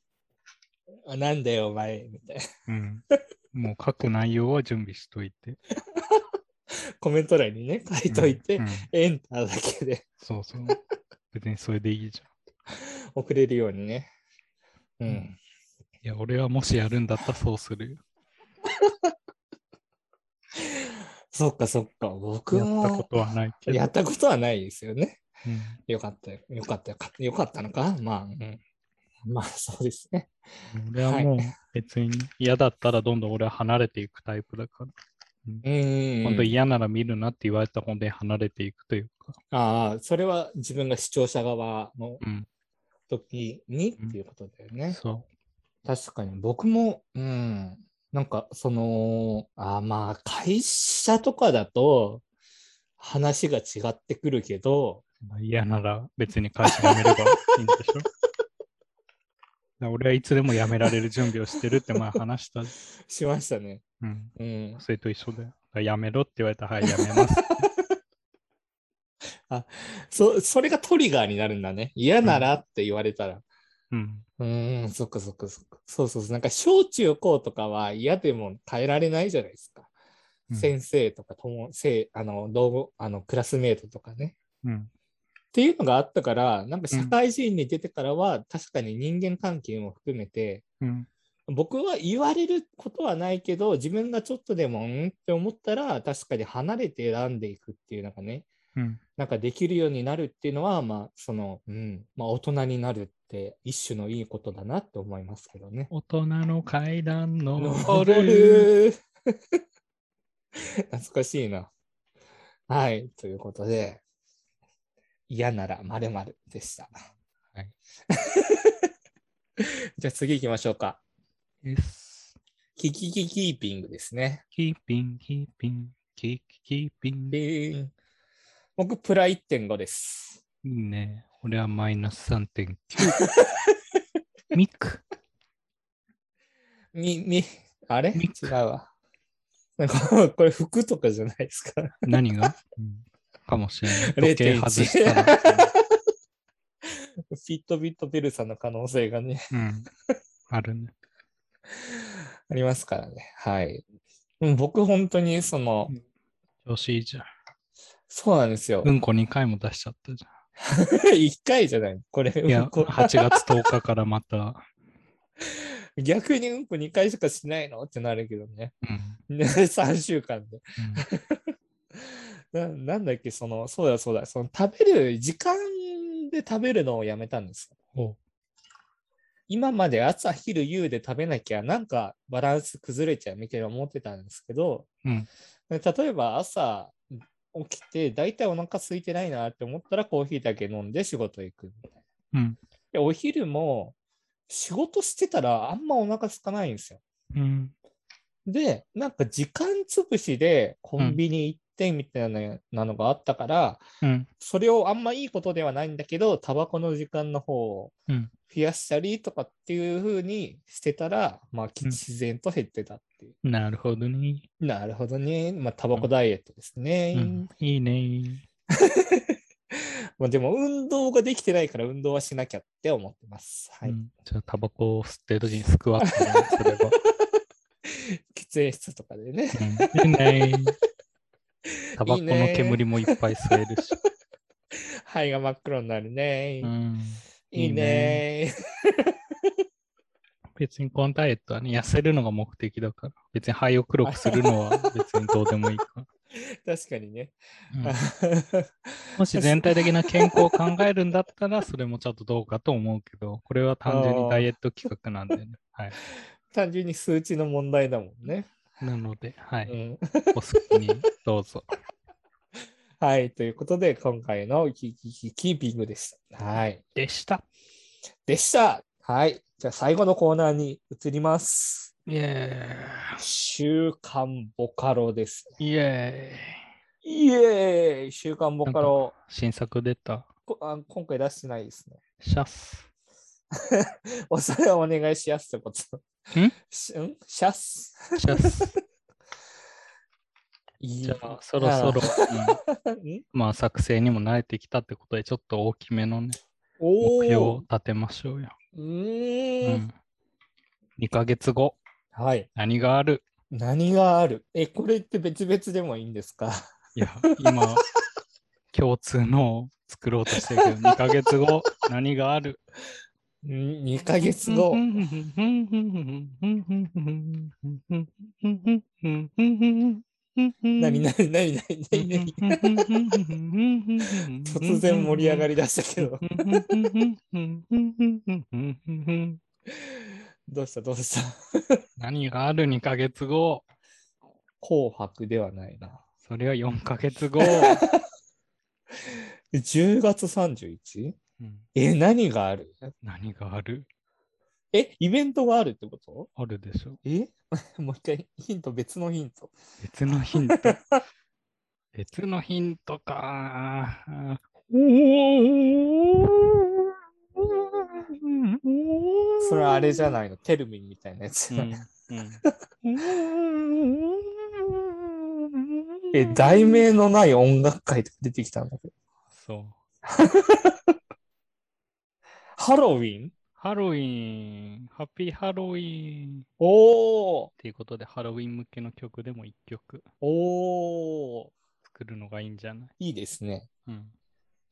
あなんだよ、お前、みたいな。うんもう書く内容は準備しといて。<laughs> コメント欄にね、書いといて、うんうんエンターだけでそうそう。別にそれでいいじゃん。送れるようにね。うん。うんいや、俺はもしやるんだったらそうするよ。<laughs> そっか、そっか。僕やもったことはないけど。やったことはないですよね。うんよかったよ。よかったよ。かよかったのか？まあ、うん。まあ、そうですね。俺はもう別に嫌だったらどんどん俺は離れていくタイプだから。うん。本当嫌なら見るなって言われたら本当に離れていくというか。ああ、それは自分が視聴者側のうん。時にっていうことだよね。そ確かに僕も、うん。なんか、その、あーまあ、会社とかだと話が違ってくるけど、う。まあ嫌なら別に会社辞めればいいんでしょ？俺はいつでも辞められる準備をしてるって前話した。<laughs> しましたね。うん。うん。それと一緒だよ。辞めろって言われたら、はい、辞めます。<laughs> そ、それがトリガーになるんだね。嫌ならって言われたら。うん。うーん、そっかそっかそっか。そうそうそう。なんか小中高とかは嫌でも変えられないじゃないですか。うん先生とか友、せあの、同後、あの、クラスメートとかね。うん。っていうのがあったから、なんか社会人に出てからは、確かに人間関係も含めて、うん。僕は言われることはないけど、自分がちょっとでも、んって思ったら、確かに離れて選んでいくっていうのがね、うん。なんかできるようになるっていうのは、まあ、その、うん、まあ、大人になるって一種のいいことだなって思いますけどね。大人の階段登登る。る。<laughs> 懐かしいな。はい。ということで、嫌なら〇〇でした。はい。<laughs> じゃあ次行きましょうか。です。キキキキーピングですね。キーピン、キーピン、キーキーピン。ピン僕、プラ1.5です。いいね。俺はマイナス3.9。<laughs> ミク。み、み、あれ？ミ違うわ。なんかこれ服とかじゃないですか。何が、うんかもしれない。<laughs> 時計外0.1したら。<laughs> フィットビットベルさんの可能性がね、うん。あるね。ありますからね。はい。うん僕、本当にその、調子いいじゃん。そうなんですよう。んこ2回も出しちゃったじ <laughs> 一回じゃない。これ、うんこ8月10日からまた。<laughs> 逆にうんこ2回しかしないの？ってなるけどね。うん。<laughs> ね3週間で。うんななんだっけ、その、そうだそうだ、その食べる、時間で食べるのをやめたんですよ。お今まで朝、昼、夕で食べなきゃ、なんかバランス崩れちゃうみたいな思ってたんですけど、うん。例えば朝起きて、だいたいお腹空いてないなって思ったらコーヒーだけ飲んで仕事行くみたいな。うん。でお昼も仕事してたらあんまお腹空かないんですよ。うん。で、なんか時間潰しでコンビニ行ってみたいななのがあったから、うん。それをあんまいいことではないんだけど、タバコの時間の方をうん増やしたりとかっていう風にしてたら、まあうん自然と減ってたっていう。なるほどね。なるほどね。まあタバコダイエットですね。うん。いいね。<laughs> まあでも運動ができてないから運動はしなきゃって思ってます。はい。うんじゃあ、タバコを吸ってる時にスクワットをすれば。<laughs> 喫煙室とかでね。うん、いいね。<laughs> タバコの煙もいっぱい吸えるし。肺が真っ黒になるね。うん、いいね。<laughs> 別にこのダイエットはね、痩せるのが目的だから。別に肺を黒くするのは <laughs> 別にどうでもいいから。確かにね。うん <laughs> もし全体的な健康を考えるんだったら、それもちょっとどうかと思うけど、これは単純にダイエット企画なんでね。はい。単純に数値の問題だもんね。なので、はい。うん、お好きにどうぞ。はい。ということで、今回のキキキキーピングでした。はい。でした。でした。はい。じゃあ最後のコーナーに移ります。イエ週刊ボカロです。ーイ。イエイエーイ週刊ボカローイ。新作出た。こあ。今回出してないですね。シャス。<laughs> おそれはお願いしやすってこと。ん？シャス？シャス。<laughs> じゃあ、そろそろ、<laughs> まあ、作成にも慣れてきたってことで、ちょっと大きめのね、お目標をー立てましょうよ。うん。ん。2ヶ月後、はい。何がある？何がある？え、これって別々でもいいんですか？いや、今、<laughs> 共通のを作ろうとしてるけど、2ヶ月後、何がある？ん ?2 ヶ月後。何何何何何何突然盛り上がりだしたけど。どうしたどうした何がある2ヶ月後紅白ではないな。それは4ヶ月後、10月 31? うんえ、何がある何があるえ、イベントがあるってこと？あるでしょえ？<laughs> もう一回ヒント、別のヒント。別のヒント。<laughs> 別のヒントか。それはあれじゃないの、テルミンみたいなやつ。うんうん <laughs> え、題名のない音楽会とか出てきたんだけど。そう。ハロウィン？ハロウィン、ハッピーハロウィン。おーっていうことで、ハロウィン向けの曲でも1曲おー作るのがいいんじゃない？いいですね。うん。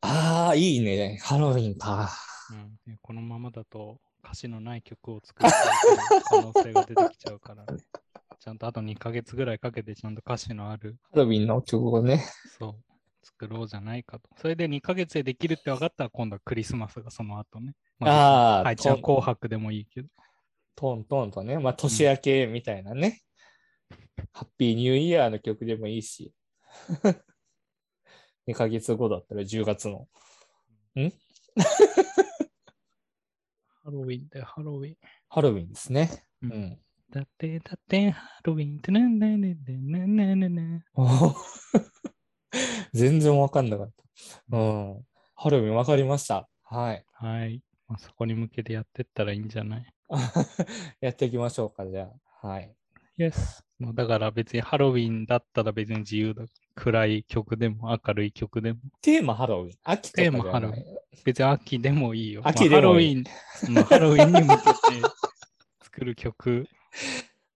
ああ、いいね。ハロウィンか。うん、でこのままだと歌詞のない曲を作る可能性が出てきちゃうからね。<laughs> ちゃんとあと2ヶ月ぐらいかけてちゃんと歌詞のある、ハロウィンの曲をね。そう、作ろうじゃないかと。それで2ヶ月でできるって分かったら今度はクリスマスがその後ね。あーはい、じゃあと紅白でもいいけど。トントンとね。まあ、年明けみたいなね。ハッピーニューイヤーの曲でもいいし。<laughs> 2ヶ月後だったら10月の。ハロウィンだよ、ハロウィン。ハロウィンですね。ううんん。だってだってハロウィンってなんだねねねね全然わかんなかった。うん。ハロウィンわかりました。はい。はい。まあ、そこに向けてやってったらいいんじゃない？<laughs> やっていきましょうか、じゃあ。はい。?Yes。もうだから別にハロウィンだったら別に自由だ。暗い曲でも明るい曲でも。テーマハロウィン？秋テーマハロウィ別に秋でもいいよ。<laughs> 秋でもいいまあハロウィン、まあハロウィンに向けて <laughs> 作る曲。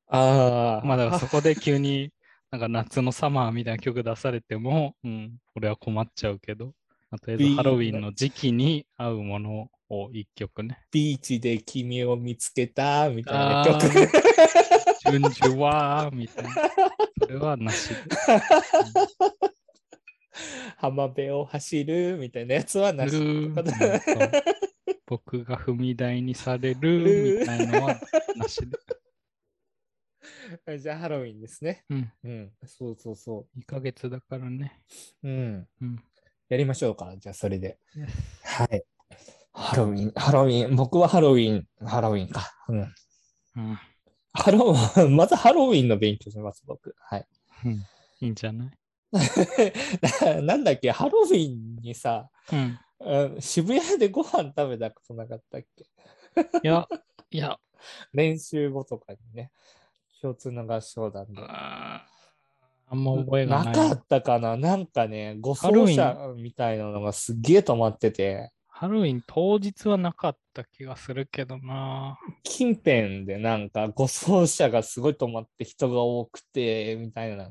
ああ。まあだからそこで急になんか夏のサマーみたいな曲出されても、うん、俺は困っちゃうけど、まあとりあえずハロウィンの時期に合うものを一曲ね。ビーチで君を見つけたみたいなあ曲。ー順々はみたいな。それはなしで。<laughs> 浜辺を走るみたいなやつはなし。僕が踏み台にされるみたいのはなしで。<laughs> じゃあハロウィンですね。うん。うん。そうそうそ2ヶ月だからね。う。うん。うん。やりましょうか。じゃあそれで。はい。ハロウィン、ハロウィン。僕はハロウィン、ハロウィンか。うん。うん。ハロウ <laughs> まずハロウィンの勉強します、僕。はい。うん。いいんじゃない？な <laughs> なんだっけ、ハロウィンにさ、うん。うん渋谷でご飯食べたことなかったっけ？いや、いや、<laughs> 練習後とかにね、共通の合唱団で。あんま覚えがない。なかったかな？なんかね、護送車みたいなのがすっげえ止まってて、ハロウィン当日はなかった気がするけどな。近辺でなんか護送車がすごい止まって人が多くて、みたいな、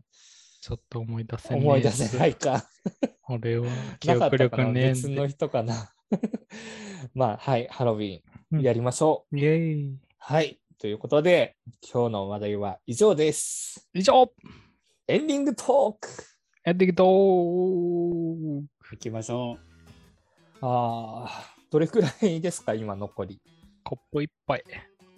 ちょっと思い出せねえ思い出せないか。俺は記 <laughs> なかっ憶たかな？力ねえん別ので。人かな？<laughs> まあ、はい、ハロウィうんンやりましょう。イェーイ。はい、ということで、今日の話題は以上です。以上エンディングトークやっていくとーいきましょう。ああ、どれくらいですか、今残り？コップ一杯。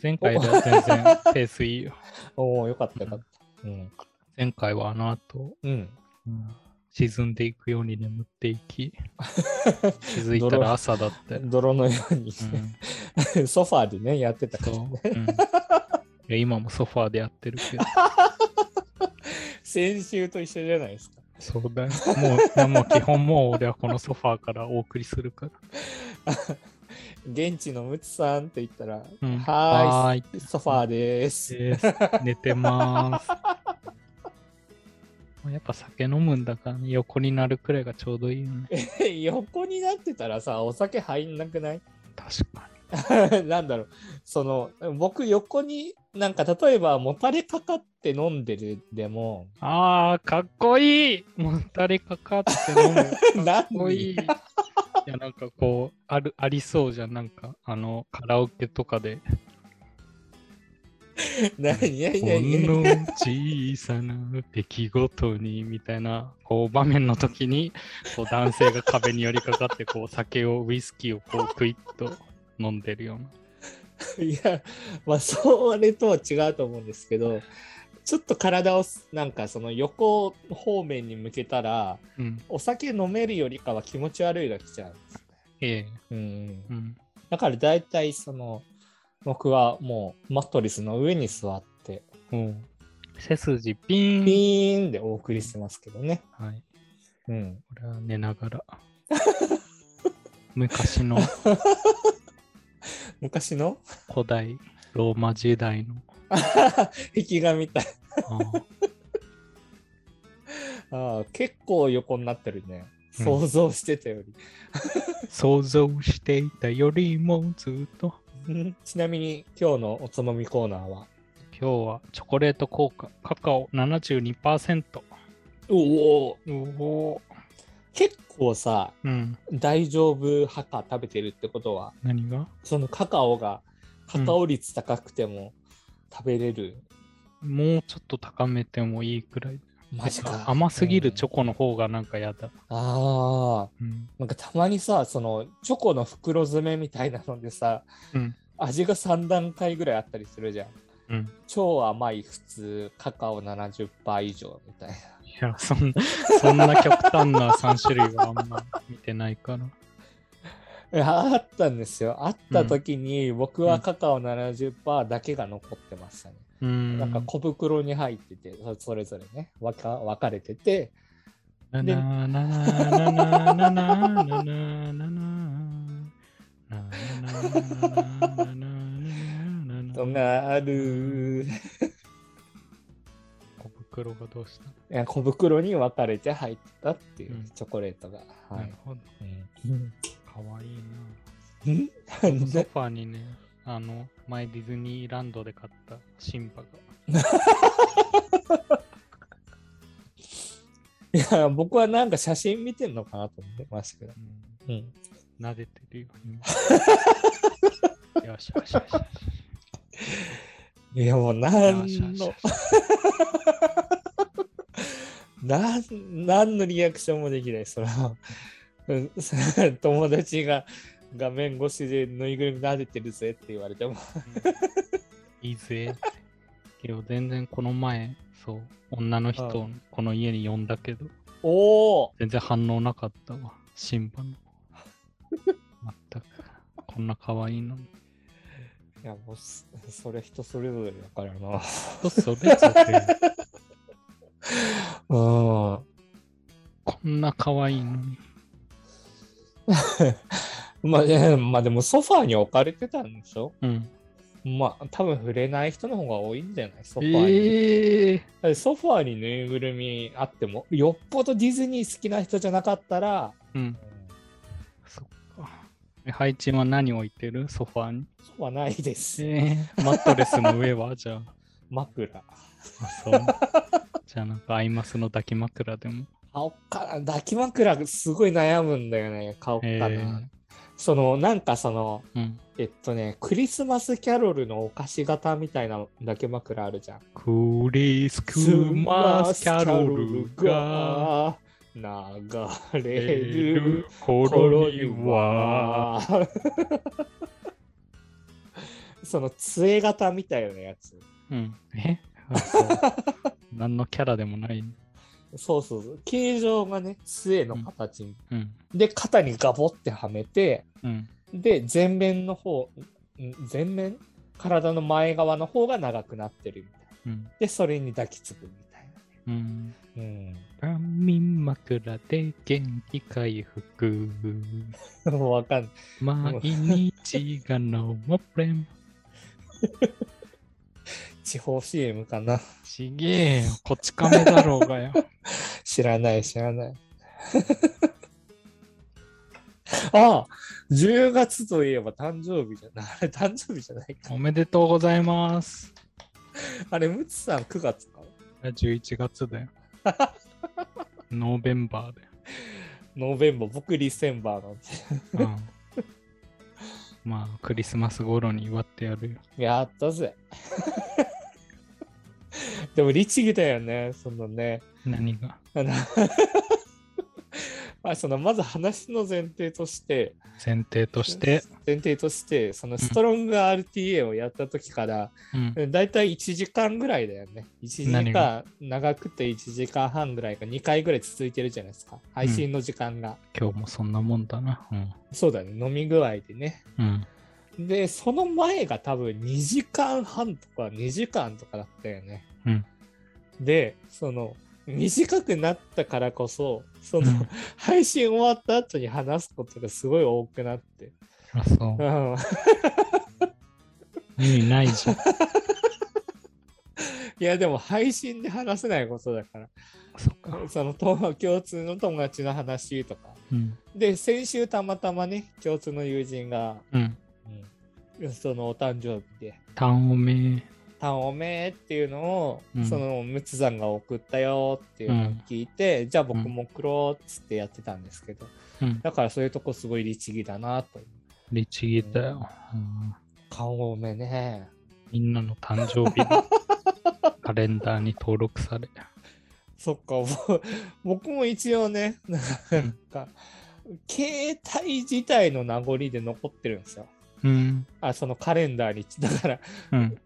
前回では全然ペースいいよ。<laughs> おお、よかったよかった。うん。前回はあの後、うん。うん沈んでいくように眠っていき、<laughs> 気づいたら朝だって。泥のように、うん、<laughs> ソファーでね、やってたから、ね。。うん、今もソファーでやってるけど。先週と一緒じゃないですか。そうだよ。もう、もう基本もう俺はこのソファーからお送りするから。現地のムツさんって言ったら、うんはーい、はーいソファーです。寝てまーす。<laughs> やっぱ酒飲むんだから、ね、横になるくらいがちょうどいいよね。<laughs> 横になってたらさ、お酒入んなくない？確か <laughs> なんだろう、その、僕横に、なんか例えばもたれかかって飲んでるでも、に。あー、かっこいいもたれかかって飲む。<laughs> かなっこいい。いや、なんかこう、ある、ありそうじゃん。なんか、あの、カラオケとかで。<laughs> 何？何？ほ何？んの小さな出来事にみたいなこう場面の時にこう男性が壁に寄りかかってこう酒をウイスキーをこうクイッと飲んでるような。いや、まあ、それとは違うと思うんですけど、ちょっと体をなんかその横方面に向けたら、うん。お酒飲めるよりかは気持ち悪いが来ちゃうんです。ええ。うんう、ん。だから大体その、僕はもうマットレスの上に座って、うん。背筋ピーン。ピーンでお送りしてますけどね。はい。うん。俺は寝ながら。<laughs> 昔の <laughs> 昔の？古代ローマ時代の。壁画みたい。あーああ結構横になってるね。うん想像してたより。想像していたよりもずっと。う <laughs> んちなみに今日のおつまみコーナーは？今日はチョコレート効果、カカオ72%。おおおお。結構さうん。大丈夫派か食べてるってことは？何が？そのカカオがカカオ率高くても食べれる、もうちょっと高めてもいいくらい。マジか甘すぎるチョコ、コの方がなんかやだ。うんああうん。なんかたまにさそのチョコの袋詰めみたいなのでさうん。味が3段階ぐらいあったりするじゃんうん。超甘い普通カカオ70%以上みたいなや、そんな、そんな極端な3種類はあんま見てないから。あったんですよ。あった時に僕はカカオ70%だけが残ってましたね。うん。なんか小袋に入ってて、そそれぞれね、分か分かれてて、なでななななななななななななとがある。小袋がどうした小袋に分かれて入ってたっていううんチョコレートが。はないる。ほど。うんかわいいうんな。なんソでファーにね、あの、前ディズニーランドで買ったシンバが。<laughs> いや、僕はなんか写真見てんのかなと思ってましたけど。うんうん。撫でてるよ。今 <laughs> よしよしよし。いや、もうなんよしよしよのし、<laughs> なん、なんのリアクションもできない。その、うん <laughs> 友達が画面越しでぬいぐるみ撫でてるぜって言われても。いいぜ。けど全然この前、そう、女の人をこの家に呼んだけど、おお全然反応なかったわ。シンバの。全く。こんな可愛いのに。いや、もうそ、それ人それぞれだからな。それぞれ、<laughs> うん。こんな可愛いのに。<laughs> まあ、ね、まあでもソファーに置かれてたんでしょ？うん。まあ多分触れない人の方が多いんじゃない？ソファーに。ええだってソファーにぬいぐるみあっても、よっぽどディズニー好きな人じゃなかったら、うん。そっか。え配置は何置いてる？ソファーに？ソファーないです。えー、マットレスの上は？じゃあ。枕。あ、そう。<laughs> じゃあなんかアイマスの抱き枕でも。買おっかな。抱き枕すごい悩むんだよね。買おっかな。えーその、なんかその、うん。えっとね、クリスマスキャロルのお菓子型みたいな抱き枕あるじゃん。クリスマスキャロルが流れる頃頃にには。はその杖型みたいなやつうん。え？<laughs> 何のキャラでもない。そうそうそう形状がね杖の形に、うん。で肩にガボってはめてうん。で前面の方ん前面体の前側の方が長くなってるみたいなうん。でそれに抱きつくみたいうん。なね安眠枕で元気回復。う <laughs> んもうわかんない毎日がノープレム。<laughs> 地方 CM かなちげえよ。こち亀だろうがよ。<laughs> 知らない知らない <laughs> ああ10月といえば誕生日じゃないあれ誕生日じゃないかおめでとうございます。あれムツさん9月か？11月だよ。<laughs> ノーベンバーだよ。ノーベンバー僕リセンバーなんでうんまあ、クリスマス頃に祝ってやるよ。やったぜ。でも律儀だよね、そのね。何が？あの <laughs> まあそのまず話の前提として、前提として、前提として、そのストロング RTA をやった時から、うん、だいたい1時間ぐらいだよね。1時何間、長くて1時間半ぐらいが2回ぐらい続いてるじゃないですか。配信の時間が。今日もそんなもんだな。そうだね、飲み具合でね。うん。うん。で、その前が多分2時間半とか2時間とかだったよね。うんで、その、短くなったからこそ、その、うん配信終わった後に話すことがすごい多くなって。あ、そうう。ん、<laughs> 意味ないじゃん。<laughs> いや、でも配信で話せないことだから、そっか。そのと共通の友達の話とか。うん。で、先週たまたまね、共通の友人が、うん。うん、そのお誕生日で、タンオメ。タンおめっていうのを、うんそのムツさんが送ったよっていうのを聞いて、じゃあ僕も送ろうっつってやってたんですけど、うん。だからそういうとこすごい律儀だなと。律儀だよ。うん顔多めね。みんなの誕生日の <laughs> カレンダーに登録され。そっか、ぼ <laughs> 僕も一応ね、なんか、携帯自体の名残で残ってるんですよ。うん。あ、そのカレンダーに。だから、うん。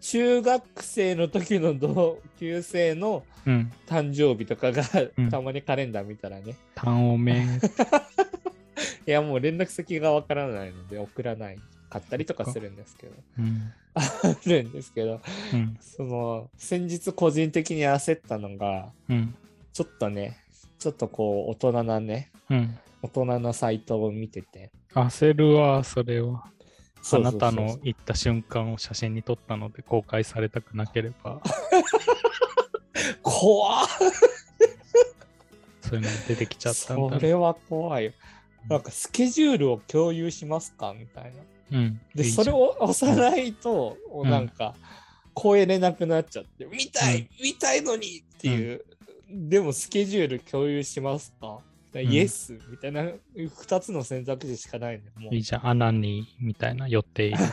中学生の時の同級生のうん。誕生日とかが、うんたまにカレンダー見たらね、単お面。<laughs> いやもう連絡先がわからないので送らないかったりとかするんですけど、うん。あるんですけど、うん。その先日個人的に焦ったのが、うん。ちょっとね、ちょっとこう大人なね、うん。大人のサイトを見てて、焦るわ、それは。あなたの言った瞬間を写真に撮ったので公開されたくなければ、怖っ。そういうのが出てきちゃったんだ。それは怖い。よ。なんかスケジュールを共有しますか？みたいな。うん。で、それを押さないと、ん。なんか、超えれなくなっちゃって、見たい、うん。見たいのにっていう、でもスケジュール共有しますか、んイエスみたいな2つの選択肢しかないね。もういいじゃん。穴に、みたいな予定。<laughs>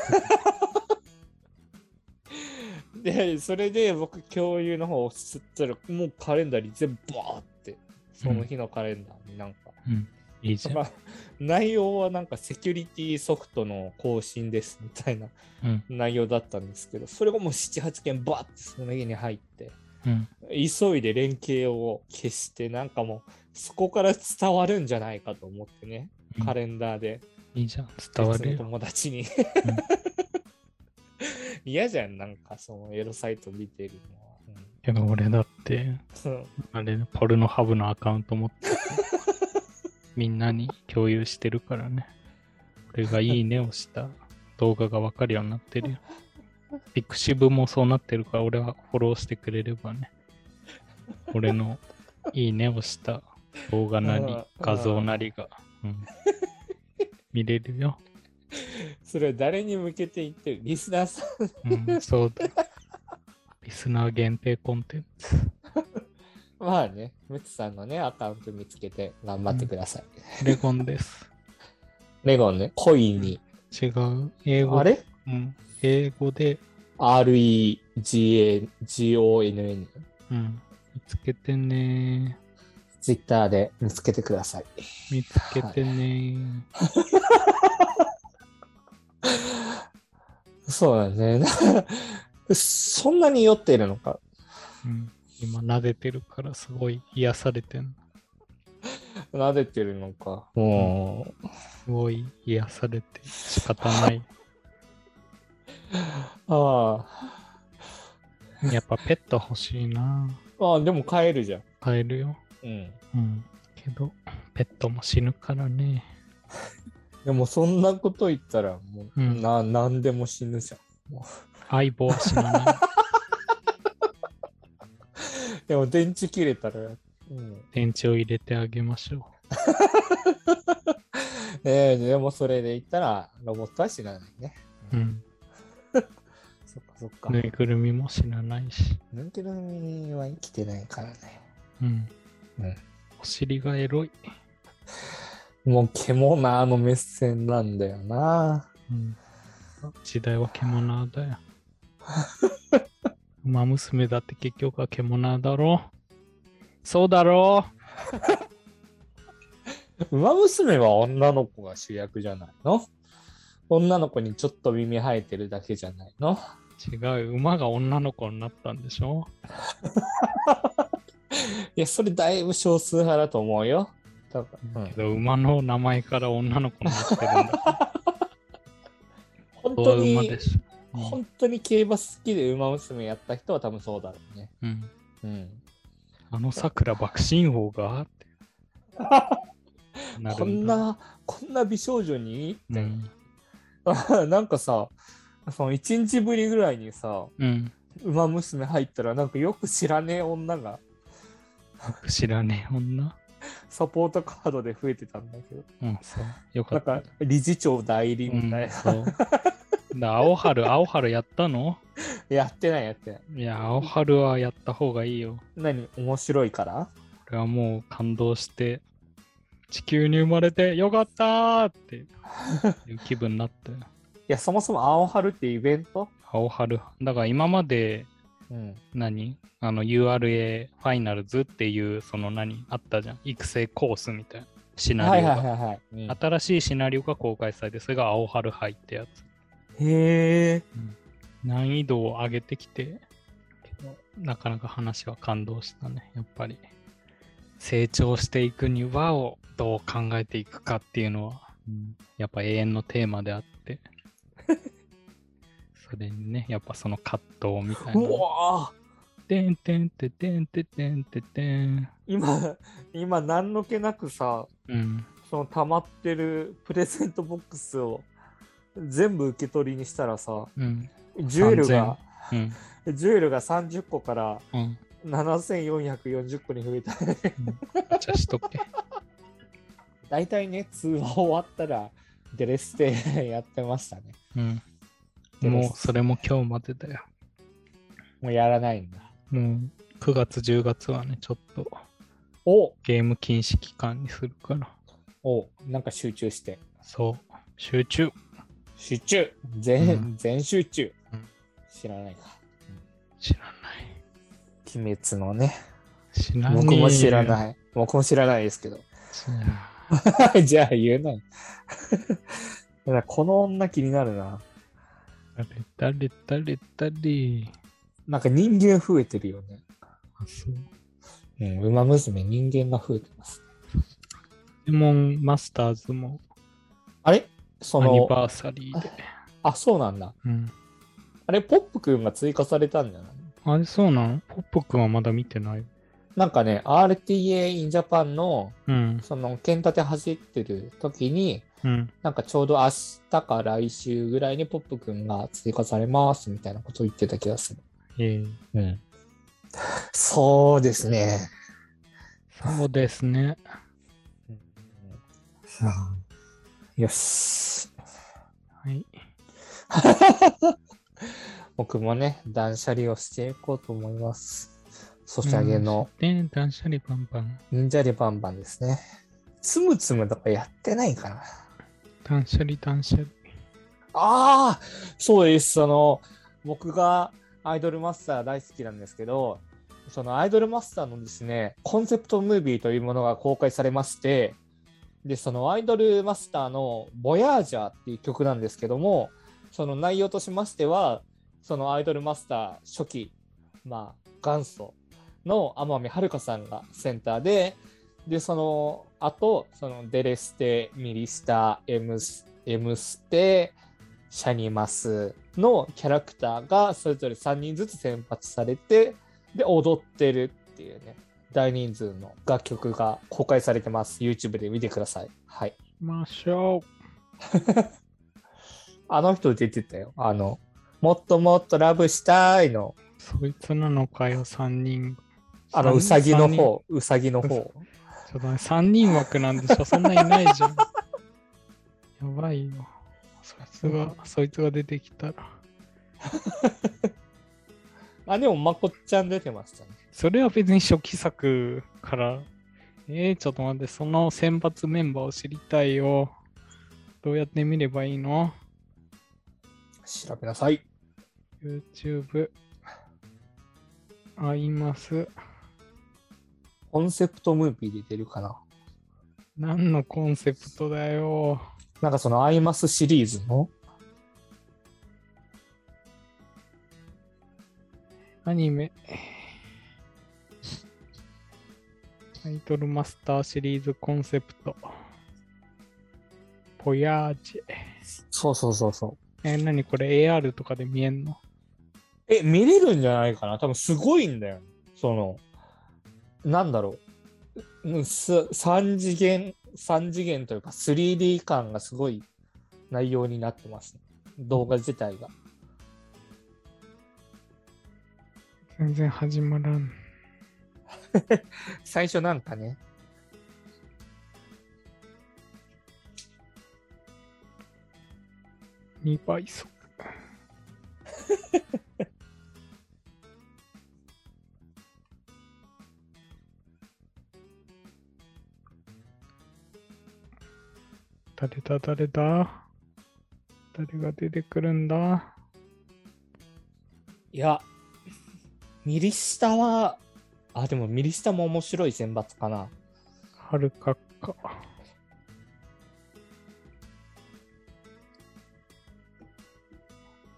で、それで僕共有の方をすったら、もうカレンダーに全部バーって、その日のカレンダーになんか、うん。いいじゃん。まあ、内容はなんかセキュリティソフトの更新ですみたいなうん。内容だったんですけど、それがもう7、8件バーってその家に入って、うん。急いで連携を消して、なんかもうそこから伝わるんじゃないかと思ってね、うんカレンダーでいいじゃん。伝わるよ。友達に。嫌じゃん、なんかそのエロサイト見てるのは。けど俺だって、うんあれ、ポルノハブのアカウント持ってて、みんなに共有してるからね。俺がいいねをした動画がわかるようになってるよ。ピクシブもそうなってるから、俺はフォローしてくれればね。俺のいいねをした動画なりうん、画像なりが、うん、<laughs> 見れるよ。それは誰に向けて言ってる？リスナーさんうん、そうだ。リスナー限定コンテンツ。<laughs> まあね、ムツさんのね、アカウント見つけて頑張ってください。レゴンです。<laughs> レゴンね、恋に。違う。英語あれ？うん。英語で、?R-E-G-A-G-O-N-N。うん。見つけてねツイッターで見つけてください。見つけてねそうだね。<laughs> そんなに酔っているのか。うん。今撫でてるからすごい癒されてんの。撫でてるのか。もすごい癒されて仕方ない。<laughs> う、あやっぱペット欲しいなあ。ああ、でも飼えるじゃん。飼えるよ。うん。うん。けど、ペットも死ぬからね。<laughs> でもそんなこと言ったら、もう、うんな、なんでも死ぬじゃん。も相棒は死なない。う <laughs> でも電池切れたら、うん。電池を入れてあげましょ <laughs> えー、でもそれで言ったら、ロボットは死なないね。う。うん。そっかそっか。ぬいぐるみも死なないし。ぬいぐるみは生きてないからね。うん。うんお尻がエロい。もう獣の目線なんだよな。うん。時代は獣だよ。<laughs> 馬娘だって結局は獣だろそうだろ <laughs> 馬娘は女の子が主役じゃないの？女の子にちょっと耳生えてるだけじゃないの？違う、馬が女の子になったんでしょ？<laughs> いや、それだいぶ少数派だと思うよ。多分うんけど、馬の名前から女の子になってるんだ。<laughs> 本当にで、しょ。本当に競馬好きで馬娘やった人は多分そうだろうね。うん。うん。あの桜爆心王がってなるこんだ。な、こんな美少女に？ん。<laughs> なんかさ、その1日ぶりぐらいにさ、うん。馬娘入ったらなんかよく知らねえ女が <laughs> 知らねえ女。サポートカードで増えてたんだけど、うん、そう。よかったなんか。理事長代理うんみたいな。そう。だ青春、青春やったの？<laughs> やってないやってない。いや、青春はやった方がいいよ。何？面白いから？俺はもう感動して、地球に生まれてよかったーっていう <laughs> 気分になって。いや、そもそも青春ってイベント？青春。だから今までうん。何？あの URA ファイナルズっていうその何あったじゃん。育成コースみたいなシナはいリオが。はいはいはい。うん新しいシナリオが公開されて、それが青春杯ってやつ。へえ。難易度を上げてきて、なかなか話は感動したね、やっぱり。成長していくにはをどう考えていくかっていうのは、うんやっぱ永遠のテーマであって。<laughs> それにね、やっぱその葛藤みたいうな。わーてんてんててんててんててん。今、今、何の気なくさ、うん。その溜まってるプレゼントボックスを全部受け取りにしたらさ、うん。ジュエルが、うん。ジュエルが30個からうん。7440個に増えた。じゃあしとけ。大体ね、通話終わったら、デレステやってましたね。うん。でもうそれも今日までだよ。もうやらないんだ。もう9月、10月はね、ちょっとおゲーム禁止期間にするから。おなんか集中して。そう。集中。集中全、うん全集中、うん知らないか。知らない。鬼滅のね。知らない。僕も知らい。ない。僕も知らないですけど。じゃあ <laughs> 言うない。<laughs> この女気になるな。誰、誰、誰、誰？なんか人間増えてるよね。あ、そう。うん、馬娘人間が増えてます。デモンマスターズもあれ？そアニの、バーサリーで。あ、そうなんだ。うん。あれ、ポップくんが追加されたんじゃない？あれ、そうなのポップくんはまだ見てない。なんかね、RTA in Japan の、うん。その、剣立て走ってる時に、うん。なんかちょうど明日か来週ぐらいにポップくんが追加されますみたいなことを言ってた気がする。ええうん。そうですね。そうですね。よし。はい。<laughs> 僕もね、断捨離をしていこうと思います。ソシャゲので、断捨離パンパン。忍者リバンバンですね。つむつむとかやってないかな。断捨離、断捨離。ああそうです。その、僕がアイドルマスター大好きなんですけど、そのアイドルマスターのですね、コンセプトムービーというものが公開されまして、で、そのアイドルマスターのボヤージャーっていう曲なんですけども、その内容としましては、そのアイドルマスター初期、まあ、元祖の天海春香さんがセンターで、で、その後、そのデレステ、ミリスタ、エムス、エムステ、シャニマスのキャラクターがそれぞれ3人ずつ選抜されて、で、踊ってるっていうね、大人数の楽曲が公開されてます。YouTube で見てください。はい。ましょ <laughs> あの人出てたよ。あの、もっともっとラブしたいの、う。そいつなのかよ、3人。あの、うさぎの方、うさぎの方。ちょっとね、3人枠なんでしょ、そんないないじゃん。<laughs> やばいよ。そいつが、そいつが出てきたら。<laughs> あ、でも、まこっちゃん出てましたね。それは別に初期作から。えー、ちょっと待って、その選抜メンバーを知りたいよ。どうやって見ればいいの？調べなさい。?YouTube。あいます。コンセプトムービーで出るかな。何のコンセプトだよ。なんかそのアイマスシリーズの？アニメ。タイトルマスターシリーズコンセプト。ポヤージェ。そうそうそうそう。えー、何これ？AR とかで見えんの？え、見れるんじゃないかな？多分すごいんだよ。その、なんだろう。うんす3次元、3次元というか 3D 感がすごい内容になってます、ね。動画自体が。全然始まらん。<laughs> 最初なんかね、2倍速。<laughs> 誰だ誰だ？誰が出てくるんだ？いや、ミリスタは、あ、でもミリスタも面白い選抜かな。はるかか。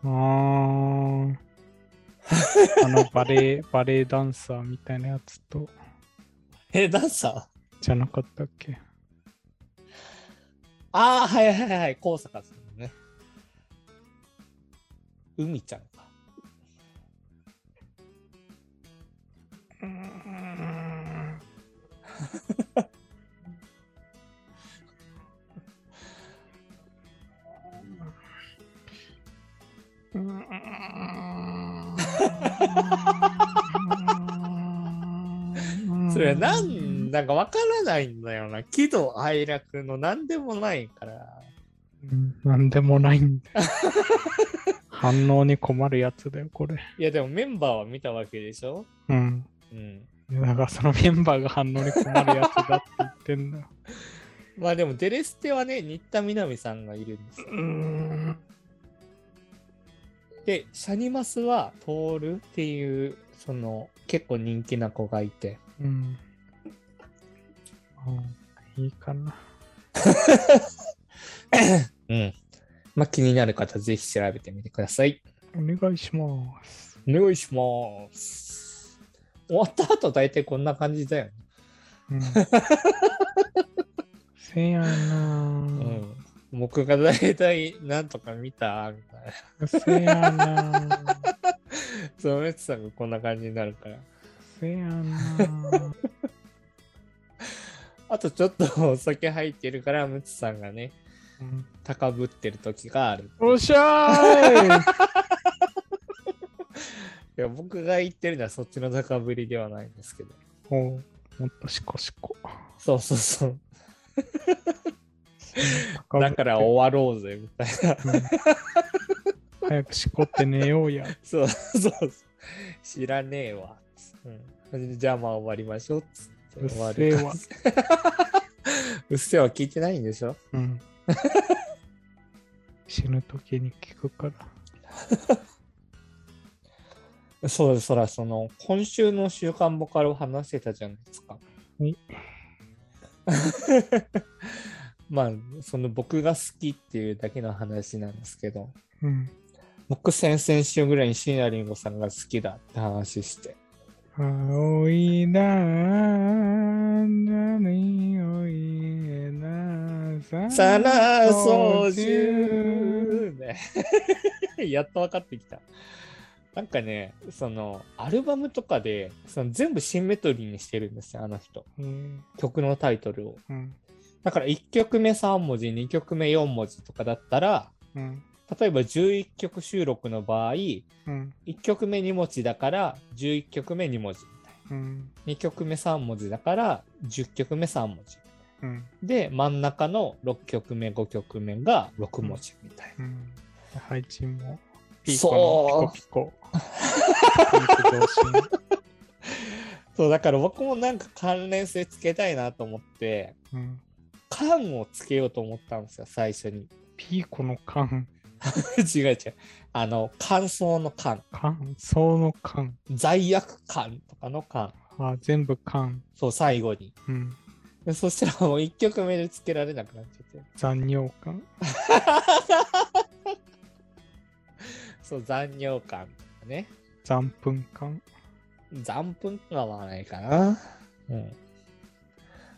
あー。<laughs> あのバレエ、バレエダンサーみたいなやつと、え、ダンサー？じゃなかったっけ？ああ、はいはいはい、高坂さんのね。海ちゃんか。それなんだかわからないんだよな。喜怒哀楽のなんでもないから。うんなんでもないんだよ。反応に困るやつだよ、これ。いやでもメンバーは見たわけでしょ？うん。うん。だからそのメンバーが反応に困るやつだって言ってんだよ。<laughs> まあでもデレステはね、新田みなみさんがいるんですよ。うん。で、シャニマスはトールっていう、その結構人気な子がいて。うん。いいかな。<laughs> うん。まあ気になる方ぜひ調べてみてください。お願いします。お願いします。終わった後大体こんな感じだよね。うん、<laughs> せやなうぁ。ん。僕が大体なんとか見たみたいな。せやなぁ。<laughs> そう、メツさんがこんな感じになるから。せやなぁ。あとちょっとお酒入ってるから、ムツさんがね、うん高ぶってる時がある。おっしゃーい <laughs> いや僕が言ってるのはそっちの高ぶりではないんですけど。おうもっとシコシコ。そうそうそう。だから終わろうぜ、みたいな。うん早くしこって寝ようや。そうそうそう。知らねえわ。うん、じゃあまあ終わりましょう。つってうっ終わせえわ。うっせえわ <laughs> 聞いてないんでしょ？うん。<laughs> 死ぬ時に聞くから。<laughs> そうです、そら、その、今週の週刊ボカロを話してたじゃないですか。はいまあ、その僕が好きっていうだけの話なんですけど、うん。僕先々週ぐらいに椎名林檎さんが好きだって話して、青いだ何を言えなさらそうじゅうね。<laughs> やっと分かってきた。なんかね、その、アルバムとかで、その全部シンメトリーにしてるんですよ、あの人。うん。曲のタイトルを。うん。だから1曲目3文字、2曲目4文字とかだったら、うん。例えば11曲収録の場合、1うん。曲目2文字だから11曲目2文字みたいうん。な。2曲目3文字だから10曲目3文字。うん。で、真ん中の6曲目、5曲目が6文字みたいな。うん。配置も、ピコのピコピコ。そう、だから僕もなんか関連性つけたいなと思って、うん。缶をつけようと思ったんですよ、最初に。ピーコの缶。<laughs> 違う違う。あの、乾燥の缶。缶。その缶。罪悪感とかの缶。あ、全部缶。そう、最後に。うん。でそしたらもう1曲目でつけられなくなっちゃって。残尿感。<laughs> そう、残尿感ね。残粉感。残粉はまあないかな。うん。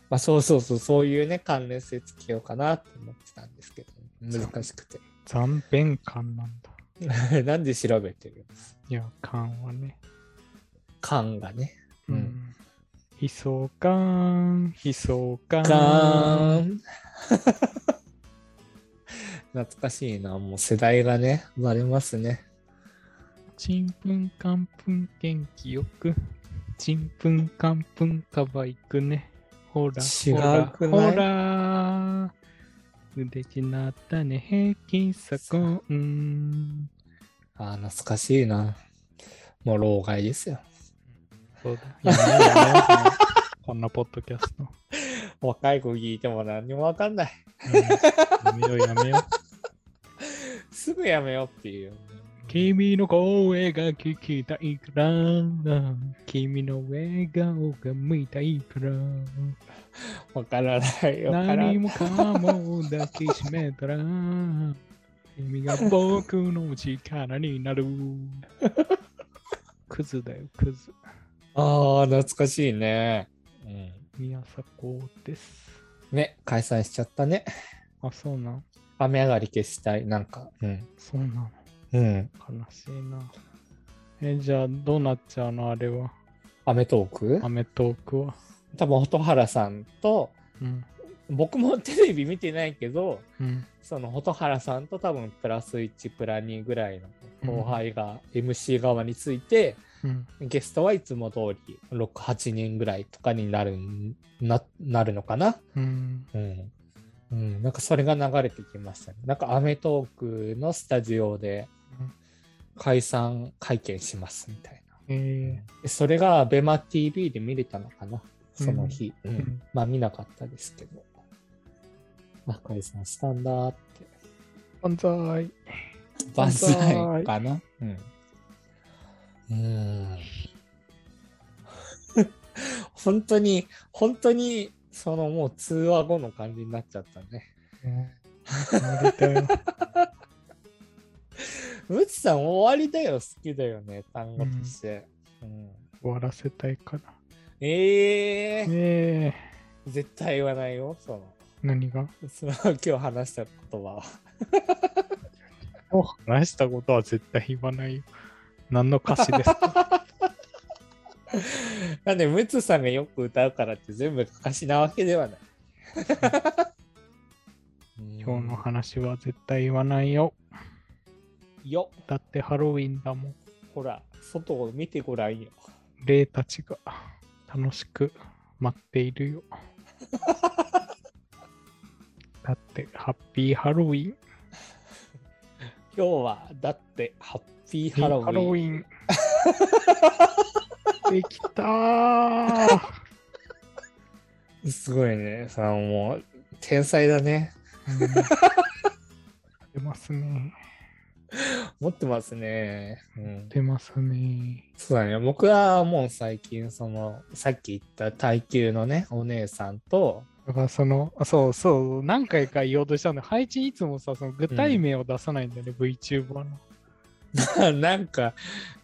まあそうそうそう、そういうね、関連性つけようかなと思ってたんですけど、難しくて。残便感なんだ。<laughs> なんで調べてる？いや、缶はね。缶がね。ううんん。悲壮感、悲壮感。ガーン懐かしいな、もう世代がね、バレますね。ちんぷんかんぷん元気よく。ちんぷんかんぷんかわいくね。ほら、違ほら、くない？ほら。腕ちなったね、平均差コン。ああ、懐かしいな。もう老害ですよ。そうだ。やめようやめようもうこんなポッドキャスト。若い子聞いても何にもわかんない。うんやめようやめよう。すぐやめようっていう。君の声が聞きたいから。君の笑顔が見たいから。<laughs> わからないよ。何もかも抱きしめたら。<laughs> 君が僕の力になる。<laughs> クズだよ、クズ。ああ、懐かしいね。うん。宮迫です。ね、解散しちゃったね。あ、そうなん。雨上がり消したい。なんか、うん。そうなの。うん。悲しいな。え、じゃあどうなっちゃうのあれは。アメトーク？アメトークは。多分、蛍原さんと、うん。僕もテレビ見てないけど、うん。その蛍原さんと多分プラス1プラ2ぐらいの後輩が MC 側について、うん。ゲストはいつも通り6、8人ぐらいとかになるんななるのかな？うん。うん。うん、なんかそれが流れてきましたね。なんかアメトークのスタジオでうん解散会見しますみたいな。えでそれが ABEMATV で見れたのかな？その日。うんんまあ見なかったですけど。あ、解散したんだって。ー、万歳。万歳歳かな？うん。うーん。<laughs> 本当に、本当に、そのもう通話後の感じになっちゃったね。むち <laughs> さん終わりだよ、好きだよね、単語として。うん終わらせたいから。ええええ絶対言わないよ、その。何が？その今日話した言葉は。お話したことは絶対言わないよ。何の歌詞ですか？<laughs> なんで、ムツさんがよく歌うからって全部歌詞なわけではない。<laughs> 今日の話は絶対言わないよ。よ、だってハロウィンだもん。ほら、外を見てごらんよ。霊たちが楽しく待っているよ。<laughs> だってハッピーハロウィン。今日は、だって、ハッピーハロウィン。ハロウィン。<laughs> できたー。すごいね。さあ、もう、天才だね。うん出ますね。<laughs> 持ってますね。うん。出ますね。そうだね。僕はもう最近、その、さっき言った耐久のね、お姉さんと、だからその、あそうそう、何回か言おうとしたんで、配置いつもさ、その具体名を出さないんだよね、VTuber の。<laughs> なんか、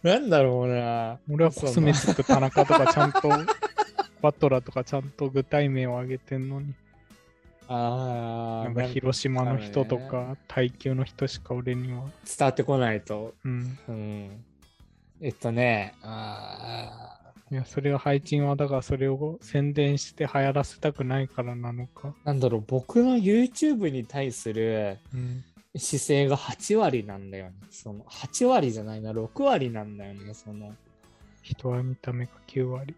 なんだろうな。俺はコスメチック田中とかちゃんと、<laughs> バトラとかちゃんと具体名を挙げてんのに、ああ、なんか広島の人とねか、耐久の人しか俺には。伝わってこないと。うん。うん。えっとね、あいや、それは配置は、だからそれを宣伝して流行らせたくないからなのか。ーなんだろう、僕の YouTube に対するうん。姿勢が8割なんだよね。その8割じゃないな、6割なんだよね。その人は見た目が9割。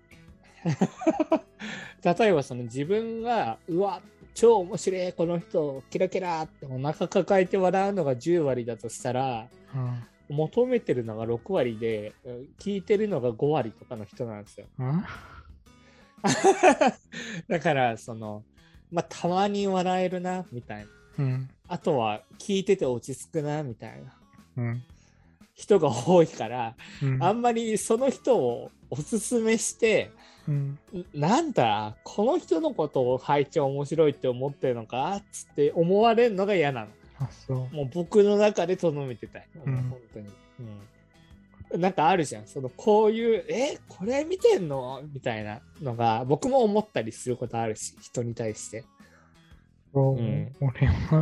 <laughs> 例えばその自分が、うわ、超面白い、この人、キラキラってお腹抱えて笑うのが10割だとしたら、うん。求めてるのが6割で、うん聞いてるのが5割とかの人なんですよ。あ <laughs> だから、その、まあ、たまに笑えるな、みたいな。うん。あとは、聞いてて落ち着くな、みたいなうん。人が多いから、うん。あんまりその人をおすすめして、うん。んなんだ、この人のことを配置面白いって思ってるのかつって思われるのが嫌なの。あ、そう。もう僕の中でとどめてたい。うん本当に。うん。なんかあるじゃん。そのこういう、え、これ見てんのみたいなのが僕も思ったりすることあるし、人に対して。そううん俺は、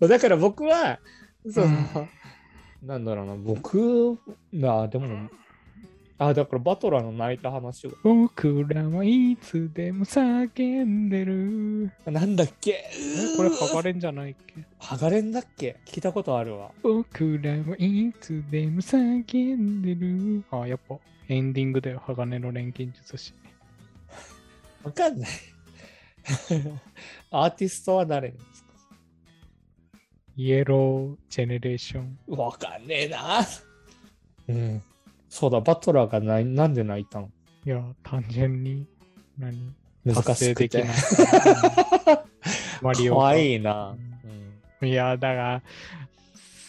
<laughs> だから僕は、その、うんなんだろうな、僕が、でも、あ、だからバトラーの泣いた話を。僕らはいつでも叫んでる。なんだっけ？えこれ剥がれんじゃないっけ？剥がれんだっけ？聞いたことあるわ。僕らはいつでも叫んでる。あ、やっぱエンディングだよ、鋼の錬金術師。わかんない。<laughs> アーティストは誰ですか？イエロージェネレーション。わかんねえな。うん。そうだ、バトラーがないなんで泣いたの？いや、単純に、何？難しくて。できなマリオがかわいいな。うんいや、だが、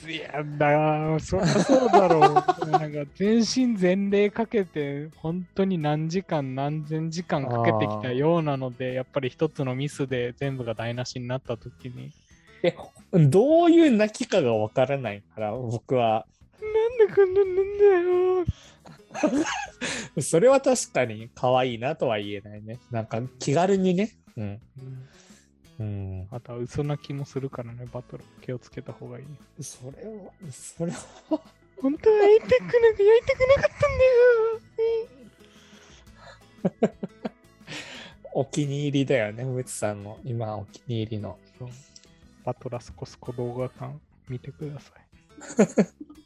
いや、だが、そりゃそうだろう。<laughs> なんか全身全霊かけて、本当に何時間、何千時間かけてきたようなので、やっぱり一つのミスで全部が台無しになったときに、え、どういう泣きかがわからないから、僕は。でこんななんだよ。<laughs> それは確かに可愛いなとは言えないね。なんか気軽にね。うん。うん。あとは嘘泣きもするからね、バトル。気をつけた方がいい。それは、それは、本当は会いたくなく、やりたくなかったんだよ。<laughs> お気に入りだよね、ムツさんの今お気に入りの。バトラスコスコ動画館見てください。<laughs>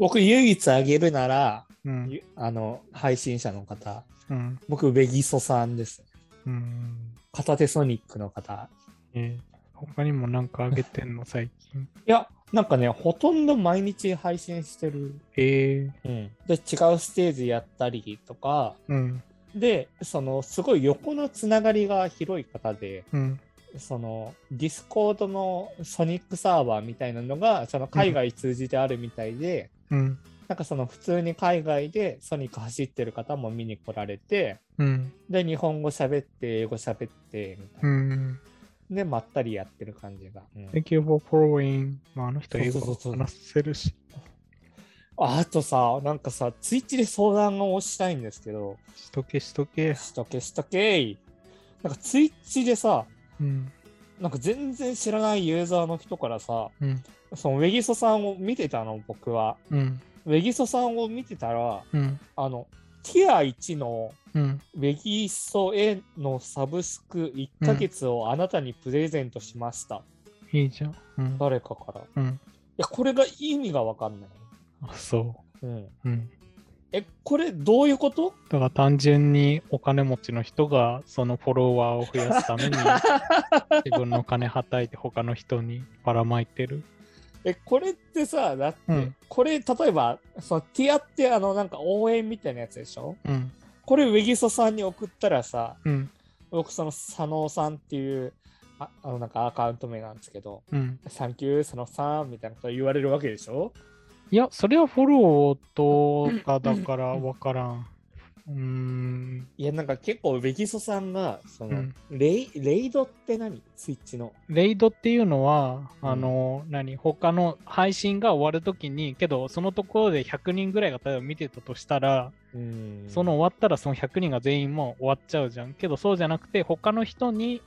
僕唯一あげるなら、うん。ゆあの、配信者の方、うん。僕、ベギソさんです。うん。片手ソニックの方。えー他にもなんかあげてんの、<laughs> 最近。いや、なんかね、ほとんど毎日配信してる。えー、うん。で、違うステージやったりとか、うん。で、その、すごい横のつながりが広い方で、うん。その、ディスコードのソニックサーバーみたいなのが、その海外通じてあるみたいで、うん。なんかその普通に海外でソニック走ってる方も見に来られて、うん。で、日本語喋って、英語喋って、みたいな。うん。で、まったりやってる感じが。うん Thank you for following. まあ、あの人英語話せるし。ああとさ、なんかさ、ツイッチで相談をしたいんですけど、しとけしとけ。しとけしとけなんかツイッチでさ、うん。なんか全然知らないユーザーの人からさ、うん。そのウェギソさんを見てたの、僕は。うん。ウェギソさんを見てたら、うん。あの、ティア1のうん。ウェギソへのサブスク1ヶ月をあなたにプレゼントしました。いいじゃん。うん。誰かから。いうん。や、これが意味がわかんない。あ、そうん。う。うん。え、これどういうこと？だから単純にお金持ちの人がそのフォロワーを増やすために <laughs> 自分の金はたいて他の人にばらまいてる。え、これってさ、だって、うんこれ、例えば、そのティアってあの、なんか応援みたいなやつでしょ？うん。これ、ウェギソさんに送ったらさ、うん。僕、その、佐野さんっていう、ああの、なんかアカウント名なんですけど、うん。サンキュー、佐野さんみたいなこと言われるわけでしょ？いや、それはフォローとかだからわからん。うーん。いや、なんか結構、ウェギソさんが、その、うんレイ、レイドって何？スイッチの。レイドっていうのは、うんあの、何、他の配信が終わるときに、けど、そのところで100人ぐらいが例えば見てたとしたら、うんその終わったらその100人が全員もう終わっちゃうじゃん。けど、そうじゃなくて、他の人に、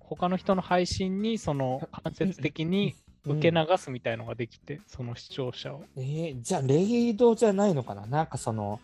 他の人の配信に、その間接的に受け流すみたいのができて、その視聴者を。えーじゃあ、レイドじゃないのかな？なんかその、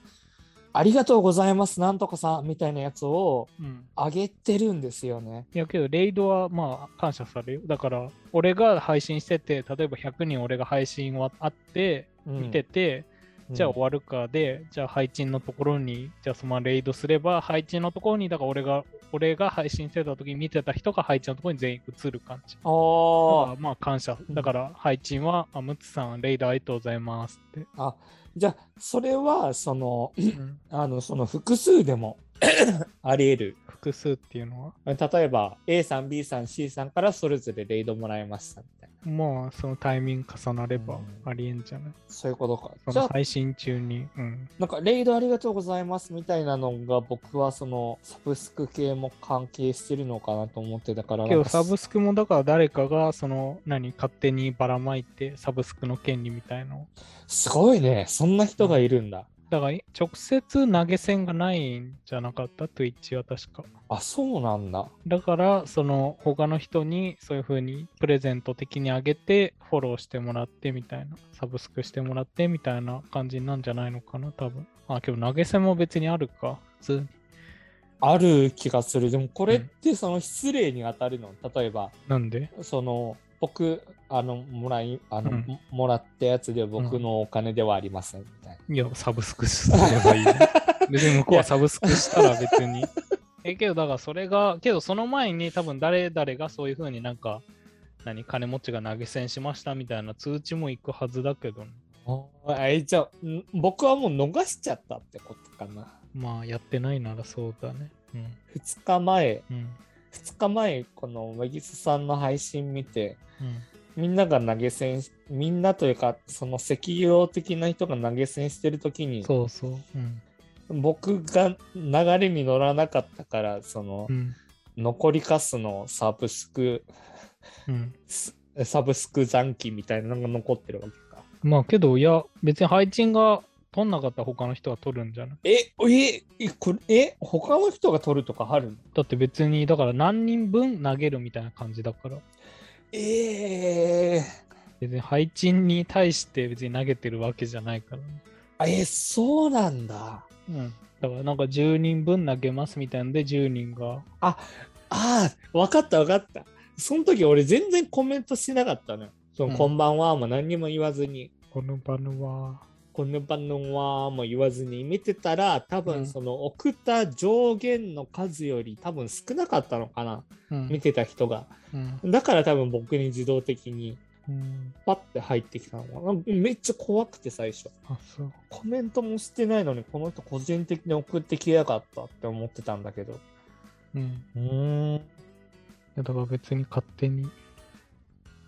ありがとうございます、なんとかさんみたいなやつをうん。あげてるんですよね。いやけど、レイドはまあ感謝されるよ。だから、俺が配信してて、例えば100人俺が配信はあって、見てて、じゃあ終わるかで、じゃあ配信のところに、じゃあそのレイドすれば、配信のところに、だから俺が、俺が配信してた時に見てた人が配信のところに全員映る感じ。あーだからまあ感謝。だから配信は、あ、ムツさん、レイドありがとうございますって。あ、じゃあ、それは、その、うんあの、その複数でも <coughs> あり得る。複数っていうのは、例えば、A さん、B さん、C さんからそれぞれレイドもらいました。まあそのタイミング重なればうんありえんじゃない、そういうことか。その配信中に。うん。なんか、レイドありがとうございますみたいなのが、僕はその、サブスク系も関係してるのかなと思ってたから、けどなんかサブスクもだから誰かがその何勝手にばらまいてサブスクの権利みたいのをすごいね。そんな人がいるんだ。だから直接投げ銭がないんじゃなかった？Twitch は確か。あ、そうなんだ。だからその他の人にそういう風にプレゼント的にあげてフォローしてもらってみたいなサブスクしてもらってみたいな感じなんじゃないのかな多分。あ、けど投げ銭も別にあるか。普通に。ある気がする。でも、これってその失礼に当たるの？例えば、なんで？その、僕、あの、もらい、あの、うんももらったやつで僕のお金ではありません、みたいな。いや、サブスクすればいい。<laughs> 別に向こうはサブスクしたら別に。え、けどだからそれが、けどその前に多分誰々がそういう風になんか、何、金持ちが投げ銭しましたみたいな通知も行くはずだけどね、あえじゃあ、ん僕はもう逃しちゃったってことかな。まあやってないならそうだね。2日前、うん。うん。2日前、このウェギスさんの配信見て、うん。みんなが投げ銭し、みんなというか、その石油的な人が投げ銭してるときに、そうそう。うん。僕が流れに乗らなかったから、そのう、ん。残りカスのサブスクうん。すサブスク残機みたいなのが残ってるわけか。まあけど、いや、別に配置が取んなかったら他の人が取るんじゃない？え、え、え、これ、え、他の人が取るとかあるの？だって別に、だから何人分投げるみたいな感じだから、ええ別に配置に対して別に投げてるわけじゃないからね。あえ、そうなんだ。うん。だからなんか10人分投げますみたいなんで10人が、ああ、わかったわかった。その時俺全然コメントしてなかったのよ。その、うんこんばんはも何にも言わずに、この場のは、この場のはも言わずに見てたら、多うん分その送った上限の数より多分少なかったのかな。うん見てた人が。うんだから多分僕に自動的にうん、パッて入ってきたのかな。めっちゃ怖くて最初。コメントもしてないのに、この人個人的に送ってきやがったって思ってたんだけど。うん。うーん。だから別に勝手に、い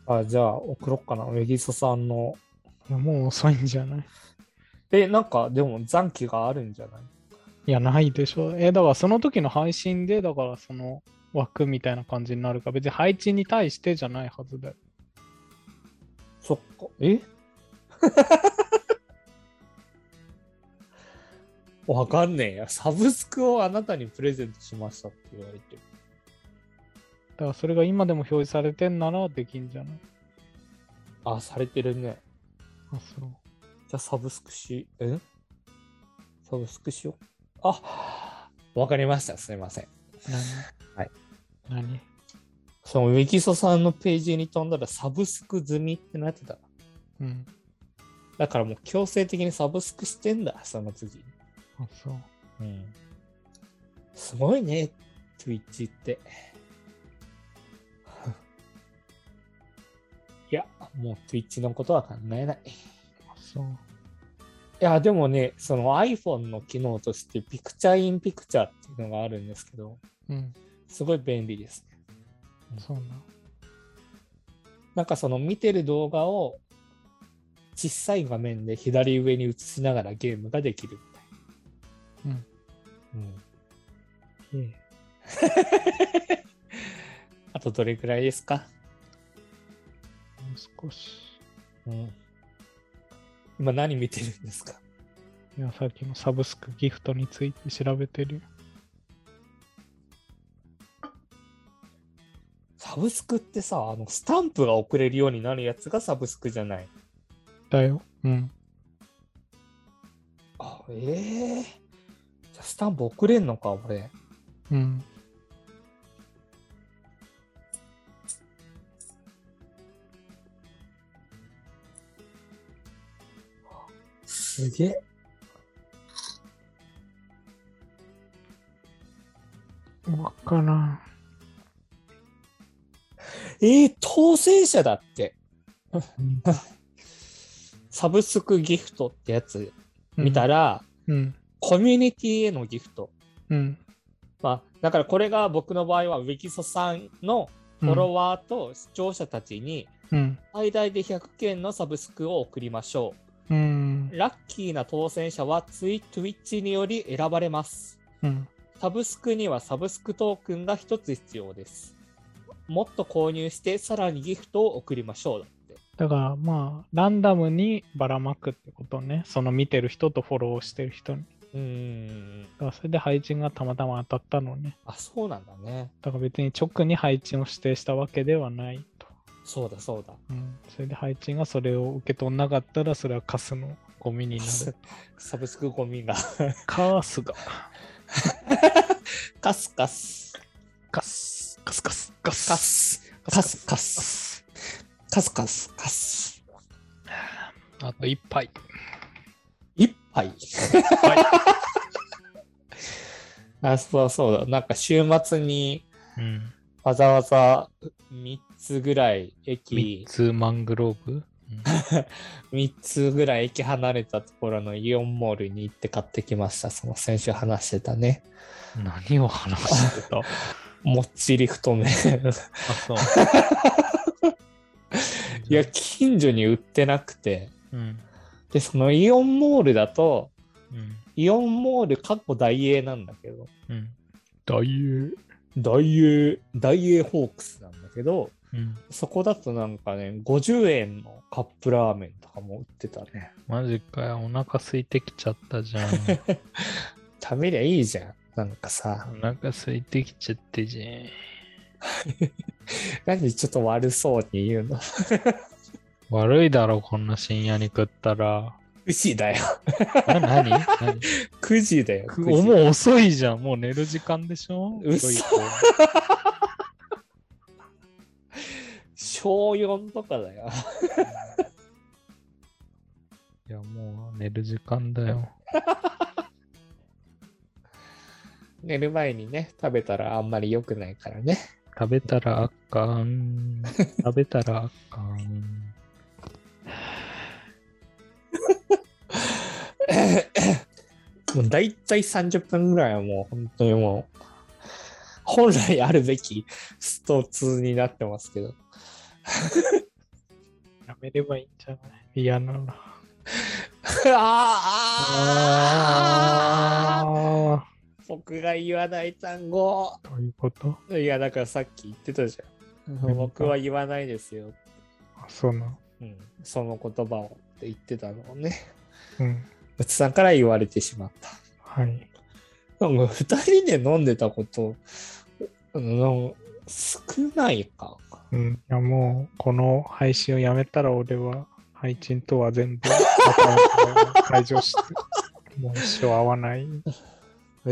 あ、じゃあ送ろっかな。メギソさんの。やもう遅いんじゃない？え、なんかでも残機があるんじゃない？いや、ないでしょ。え、だからその時の配信で、だからその枠みたいな感じになるから、別に配置に対してじゃないはずだよ。そっか。え？<laughs> わかんねえや。サブスクをあなたにプレゼントしましたって言われてる。だからそれが今でも表示されてんならできんじゃない？あ、されてるね。あ、そう。じゃあサブスクし、え？サブスクしよう。あ、わかりました。すいません。何？はい。何？そのウィキソさんのページに飛んだらサブスク済みってなってた。うん。だからもう強制的にサブスクしてんだ、その次に。あ、そう。うん。すごいね、Twitch って。<laughs> いや、もう Twitch のことは考えない。そう。や、でもね、その iPhone の機能として、ピクチャーインピクチャーっていうのがあるんですけど、うん。すごい便利ですね。そうな。なんかその見てる動画を小さい画面で左上に映しながらゲームができるみたいな。うん。ええ <laughs> あとどれくらいですか？もう少し。うん。今何見てるんですか？いや、さっきのサブスクギフトについて調べてるよ。サブスクってさ、あの、スタンプが送れるようになるやつがサブスクじゃない？だよ。うん。あ、ええじゃあスタンプ送れんのか、俺。うん。すげえ。わからん。えー、当選者だって。<laughs> サブスクギフトってやつ見たら、うん。コミュニティへのギフト。うん。まあ、だからこれが僕の場合は、ウィキソさんのフォロワーと視聴者たちにうん。最大で100件のサブスクを送りましょうラッキーな当選者はツイ Twitch により選ばれます。うん。サブスクにはサブスクトークンが1つ必要です。もっと購入してさらにギフトを送りましょうだって。だからまあ、ランダムにばらまくってことね。その見てる人とフォローしてる人に。うーん。だからそれで配置がたまたま当たったのね。あ、そうなんだね。だから別に直に配置を指定したわけではないと。そうだそうだ。うん。それで配置がそれを受け取んなかったら、それはカスのゴミになる。サブスクゴミが。カースが。<laughs> カスカス。カス。カスカス。カス。カス。カス。カス。カス。カス。カス。あと一杯。一杯。あ、そうそうだ。なんか週末にうん。わざわざ3つぐらい三駅、つマングローブ、<laughs> 3つぐらい駅離れたところのイオンモールに行って買ってきました。その先週話してたね。何を話してた？あ、<laughs> もっちり太麺。そう。<laughs> いや、近所に売ってなくて。うん。で、そのイオンモールだと、うん。イオンモールかっこ大英なんだけど、うん。大英。大英、大英ホークスなんだけど、うん。そこだとなんかね、50円のカップラーメンとかも売ってたね。マジかよ。お腹空いてきちゃったじゃん。<laughs> 食べりゃいいじゃん。なんかさお、腹空いてきちゃってじゃん。なんでちょっと悪そうに言うの？<laughs> 悪いだろ、こんな深夜に食ったら。?9 時だよ。な、なに何？9時だよ。9時くもう遅いじゃん。もう寝る時間でしょ？嘘小4とかだよ。<laughs> いや、もう寝る時間だよ。<laughs> 寝る前にね、食べたらあんまり良くないからね。食べたらあかん。<laughs> 食べたらあかん。もう大体30分ぐらいはもう本当にもう、本来あるべきスト2になってますけど。やめればいいんじゃない？嫌なら。あああ僕が言わない単語。どういうこと？いや、だからさっき言ってたじゃん。僕は言わないですよ。あ、そうなの。うん、その言葉をって言ってたのをね。うん。うつさんから言われてしまった。はい。なんか二人で飲んでたこと、少ないか？うん。いや、もう、この配信をやめたら俺は、配信とは全部、解除して、もう一生会わない。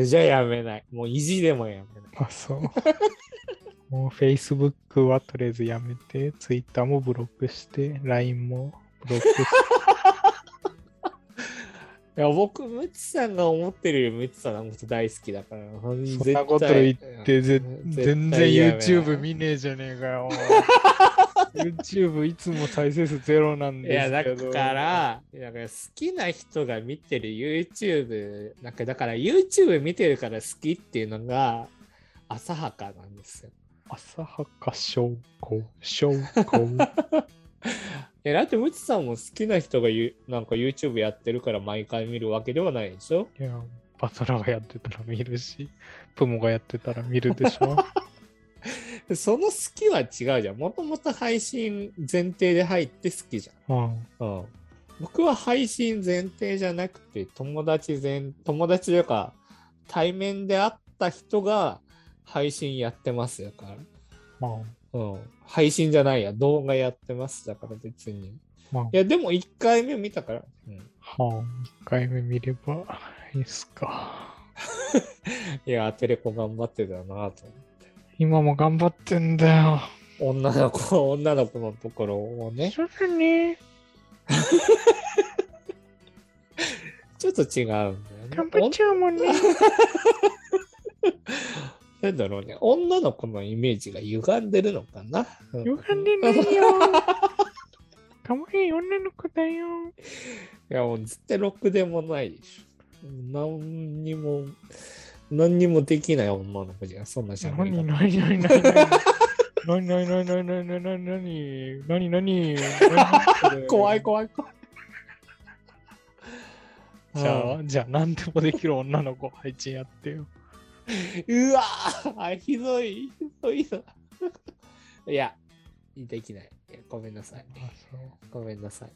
じゃあやめない。もう意地でもやめない。あ、そう。もう Facebook はとりあえずやめて、Twitter もブロックして、LINE もブロックして。いや、僕、ムツさんが思ってるよりムツさんのこと大好きだから。そんなこと言って、ぜ全然 YouTube 見ねえじゃねえかよ。<laughs> YouTube いつも再生数ゼロなんですけど。から、だから好きな人が見てる YouTube、なんかだから YouTube 見てるから好きっていうのが浅はかなんですよ。浅はか証拠、証拠。<laughs> <laughs> え、だってムツさんも好きな人がゆなんか YouTube やってるから毎回見るわけではないでしょ？いや、バトラがやってたら見るし、プモがやってたら見るでしょ。<laughs> その好きは違うじゃん。もともと配信前提で入って好きじうん。ゃん。うん。僕は配信前提じゃなくて、友達全、友達というか、対面で会った人が配信やってますだから。まあ、うん。配信じゃないや、動画やってますだから別に。いまあ、や、でも1回目見たから。うん。はあ、一回目見ればいいっすか。<laughs> いや、テレコ頑張ってたなと思って。今も頑張ってんだよ。女の子、<laughs> 女の子のところをね、そね。<laughs> ちょっと違うんだよね。頑張っちゃうもんね。なんだろうね、女の子のイメージが歪んでるのかな？うん歪んでないよ。かわいい女の子だよ。<laughs> いや、もう絶対ろくでもないでしょ。何にも、何にもできない女の子じゃん、そんなしゃべり何？方。何？何？何？何？何？何？何？何？何？何？何？何？何？怖い怖い怖い。じゃあ、じゃあ何？でもできる女の子配置やってよ。うわぁ、ひどい、ひどいな。いや、できない。ごめんなさい。ごめんなさい。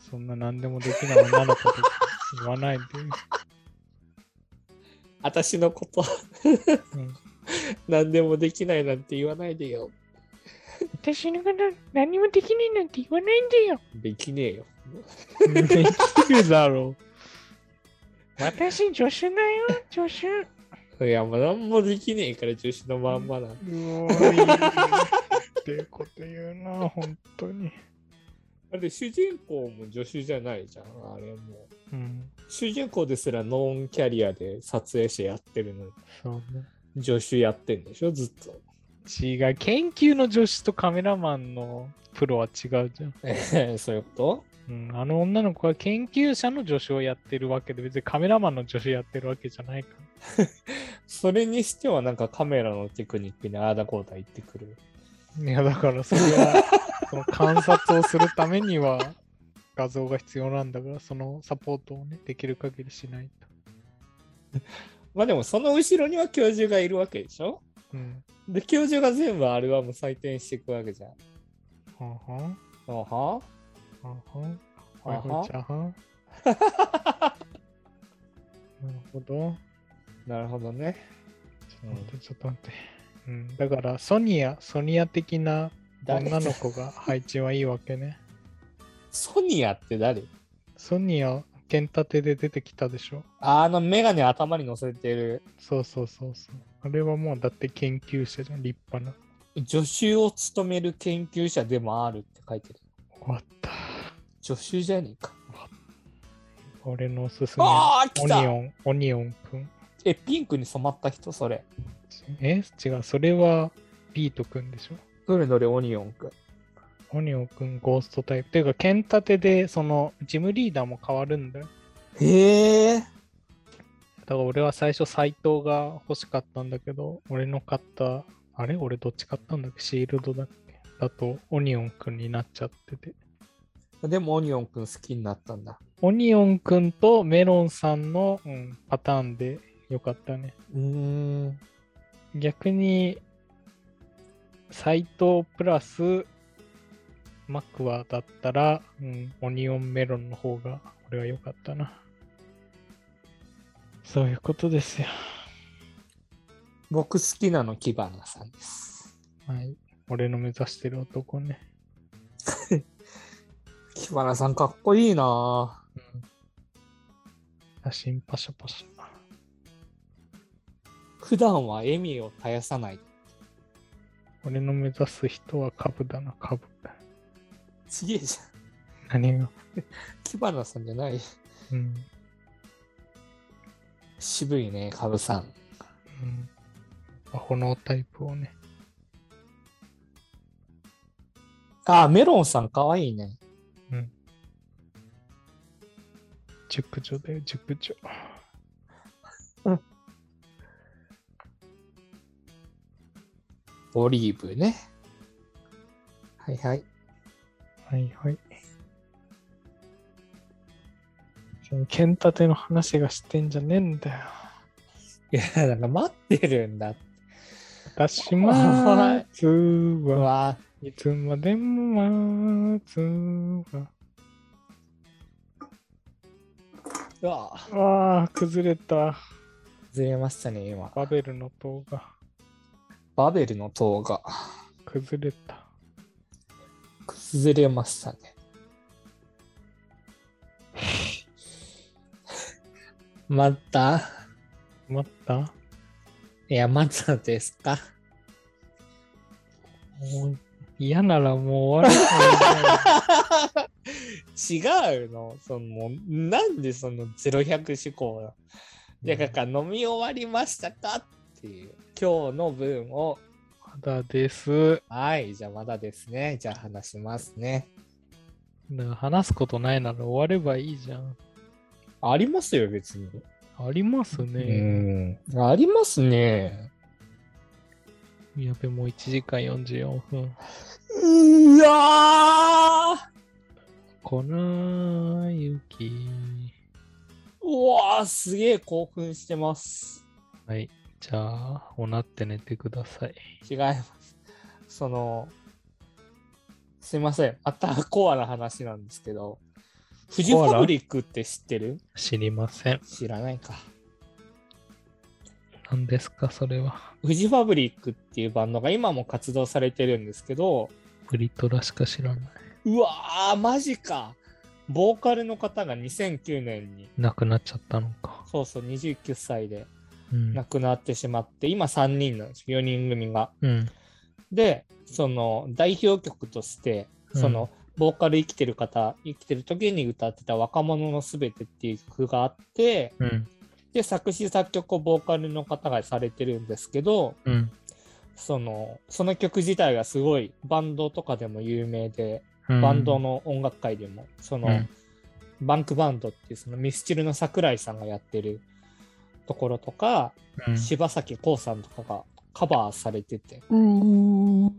そそんな何でもできない女の子と言わないで。私のこと、うん何でもできないなんて言わないでよ。私のこと何もできないなんて言わないんだよ。できねえよ。できるだろう。私、助手だよ、助手。いや、もう何もできねえから女子のまんまな。うおってこと言うな、<laughs> 本当に。あれ、主人公も助手じゃないじゃん、あれも。うん、主人公ですらノンキャリアで撮影者やってるのに、そうね。助手やってんでしょ、ずっと。違う、研究の助手とカメラマンのプロは違うじゃん。え <laughs> ーそういうこと？うん、あの女の子は研究者の助手をやってるわけで、別にカメラマンの助手やってるわけじゃないか <laughs> それにしてはなんかカメラのテクニックにああだこうだ言ってくる。ら。いや、だからそれは、<laughs> その観察をするためには画像が必要なんだから、そのサポートをね、できる限りしないと。<laughs> まあでもその後ろには教授がいるわけでしょ？うん。で、教授が全部アルバム採点していくわけじゃん。はんはははんはははいは。<laughs> なるほど。なるほどね。ちょっと待って、ちょっと待って。うん、だから、ソニア、ソニア的な誰？女の子が配置はいいわけね。ソニアって誰？ソニア、剣立てで出てきたでしょ。ああのメガネ頭に乗せてるそうそうそうそう。あれはもうだって研究者じゃん、立派な。助手を務める研究者でもあるって書いてる。終わった。助手じゃねえか。俺のおすすめ。ああ、来たオニオン、オニオンくん。え、ピンクに染まった人それ。え違う、それはビートくんでしょ？どれどれオニオンくん。オニオンくん、ゴーストタイプ。ていうか、剣立てで、その、ジムリーダーも変わるんだよ。へえ。だから俺は最初、斎藤が欲しかったんだけど、俺の買った、あれ？俺どっち買ったんだっけ？シールドだっけ？だと、オニオンくんになっちゃってて。でもオニオンくん好きになったんだ。オニオンくんとメロンさんの、うん、パターンでよかったね。うーん。逆に、斎藤プラスマクワだったら、うん、オニオンメロンの方が俺は良かったな。そういうことですよ。僕好きなのキバナさんです。はい。俺の目指してる男ね。<laughs> キバナさんかっこいいなうん、写真パシャパシャ。普段は笑みを絶やさない。俺の目指す人は株だな、株。ちげえじゃん。何が？キバナさんじゃない。うん。渋いね、カブさん。うん。アホのタイプをね。あ、メロンさんかわいいね。熟女だよ、熟女。オリーブね。はいはい。はいはい。その剣立ての話がしてんじゃねえんだよ。いや、なんか待ってるんだ。私待つ <laughs> うわ。わいつまでも待つわ。うわああ、崩れた。ずれましたね、今。バベルの塔がバベルの塔が崩れた。崩れましたね。<laughs> また待った？いや、またですか？もう嫌ならもう終わらない。<laughs> 違うのその、なんでその0100思考なので、だから飲み終わりましたかっていう、今日の分を、まだです。はい、じゃあまだですね。じゃあ話しますね。だから話すことないなら終わればいいじゃん。ありますよ、別に。ありますね。うん。ありますね。やべ、もう1時間44分。うわ粉雪。ーうわーすげえ興奮してます。はい。じゃあ、おなって寝てください。違います。その、すいません。またコアな話なんですけど、フジファブリックって知ってる？知りません。知らないか。何ですか、それは。フジファブリックっていうバンドが今も活動されてるんですけど、プリトラしか知らない。うわー、マジか。ボーカルの方が2009年に、亡くなっちゃったのか。そうそう、29歳でうん。亡くなってしまって、今3人なんですよ、4人組が。うん。で、その代表曲として、その、ボーカル生きてる方、生きてる時に歌ってた若者のすべてっていう曲があって、うん。で、作詞作曲をボーカルの方がされてるんですけど、うん。その、その曲自体がすごいバンドとかでも有名で、うん。バンドの音楽界でも、その、うんバンクバンドっていうそのミスチルの桜井さんがやってるところとか、うん。柴咲コウさんとかがカバーされてて、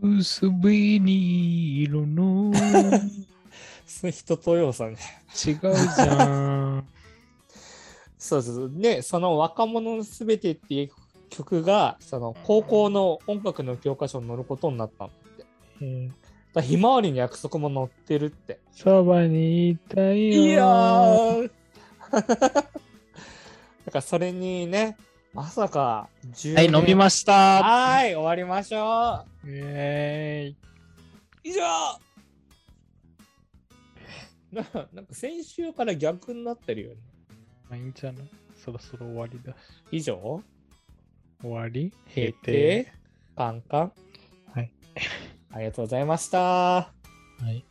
薄紅色の <laughs> 人とようさんね。違うじゃん。<laughs> そうそう。で、その若者のすべてっていう曲がその高校の音楽の教科書に載ることになったんだって。うんだひまわりの約束も載ってるって。そばにいたいよ。いやー <laughs> だからそれにね、まさか10はい、飲みました。はーい、終わりましょイェーイ。う。以上な <laughs> なんか先週から逆になってるよね。まあいいんじゃない？そろそろ終わりだし。以上？終わり？閉廷カンカン？はい。<laughs> ありがとうございました。はい。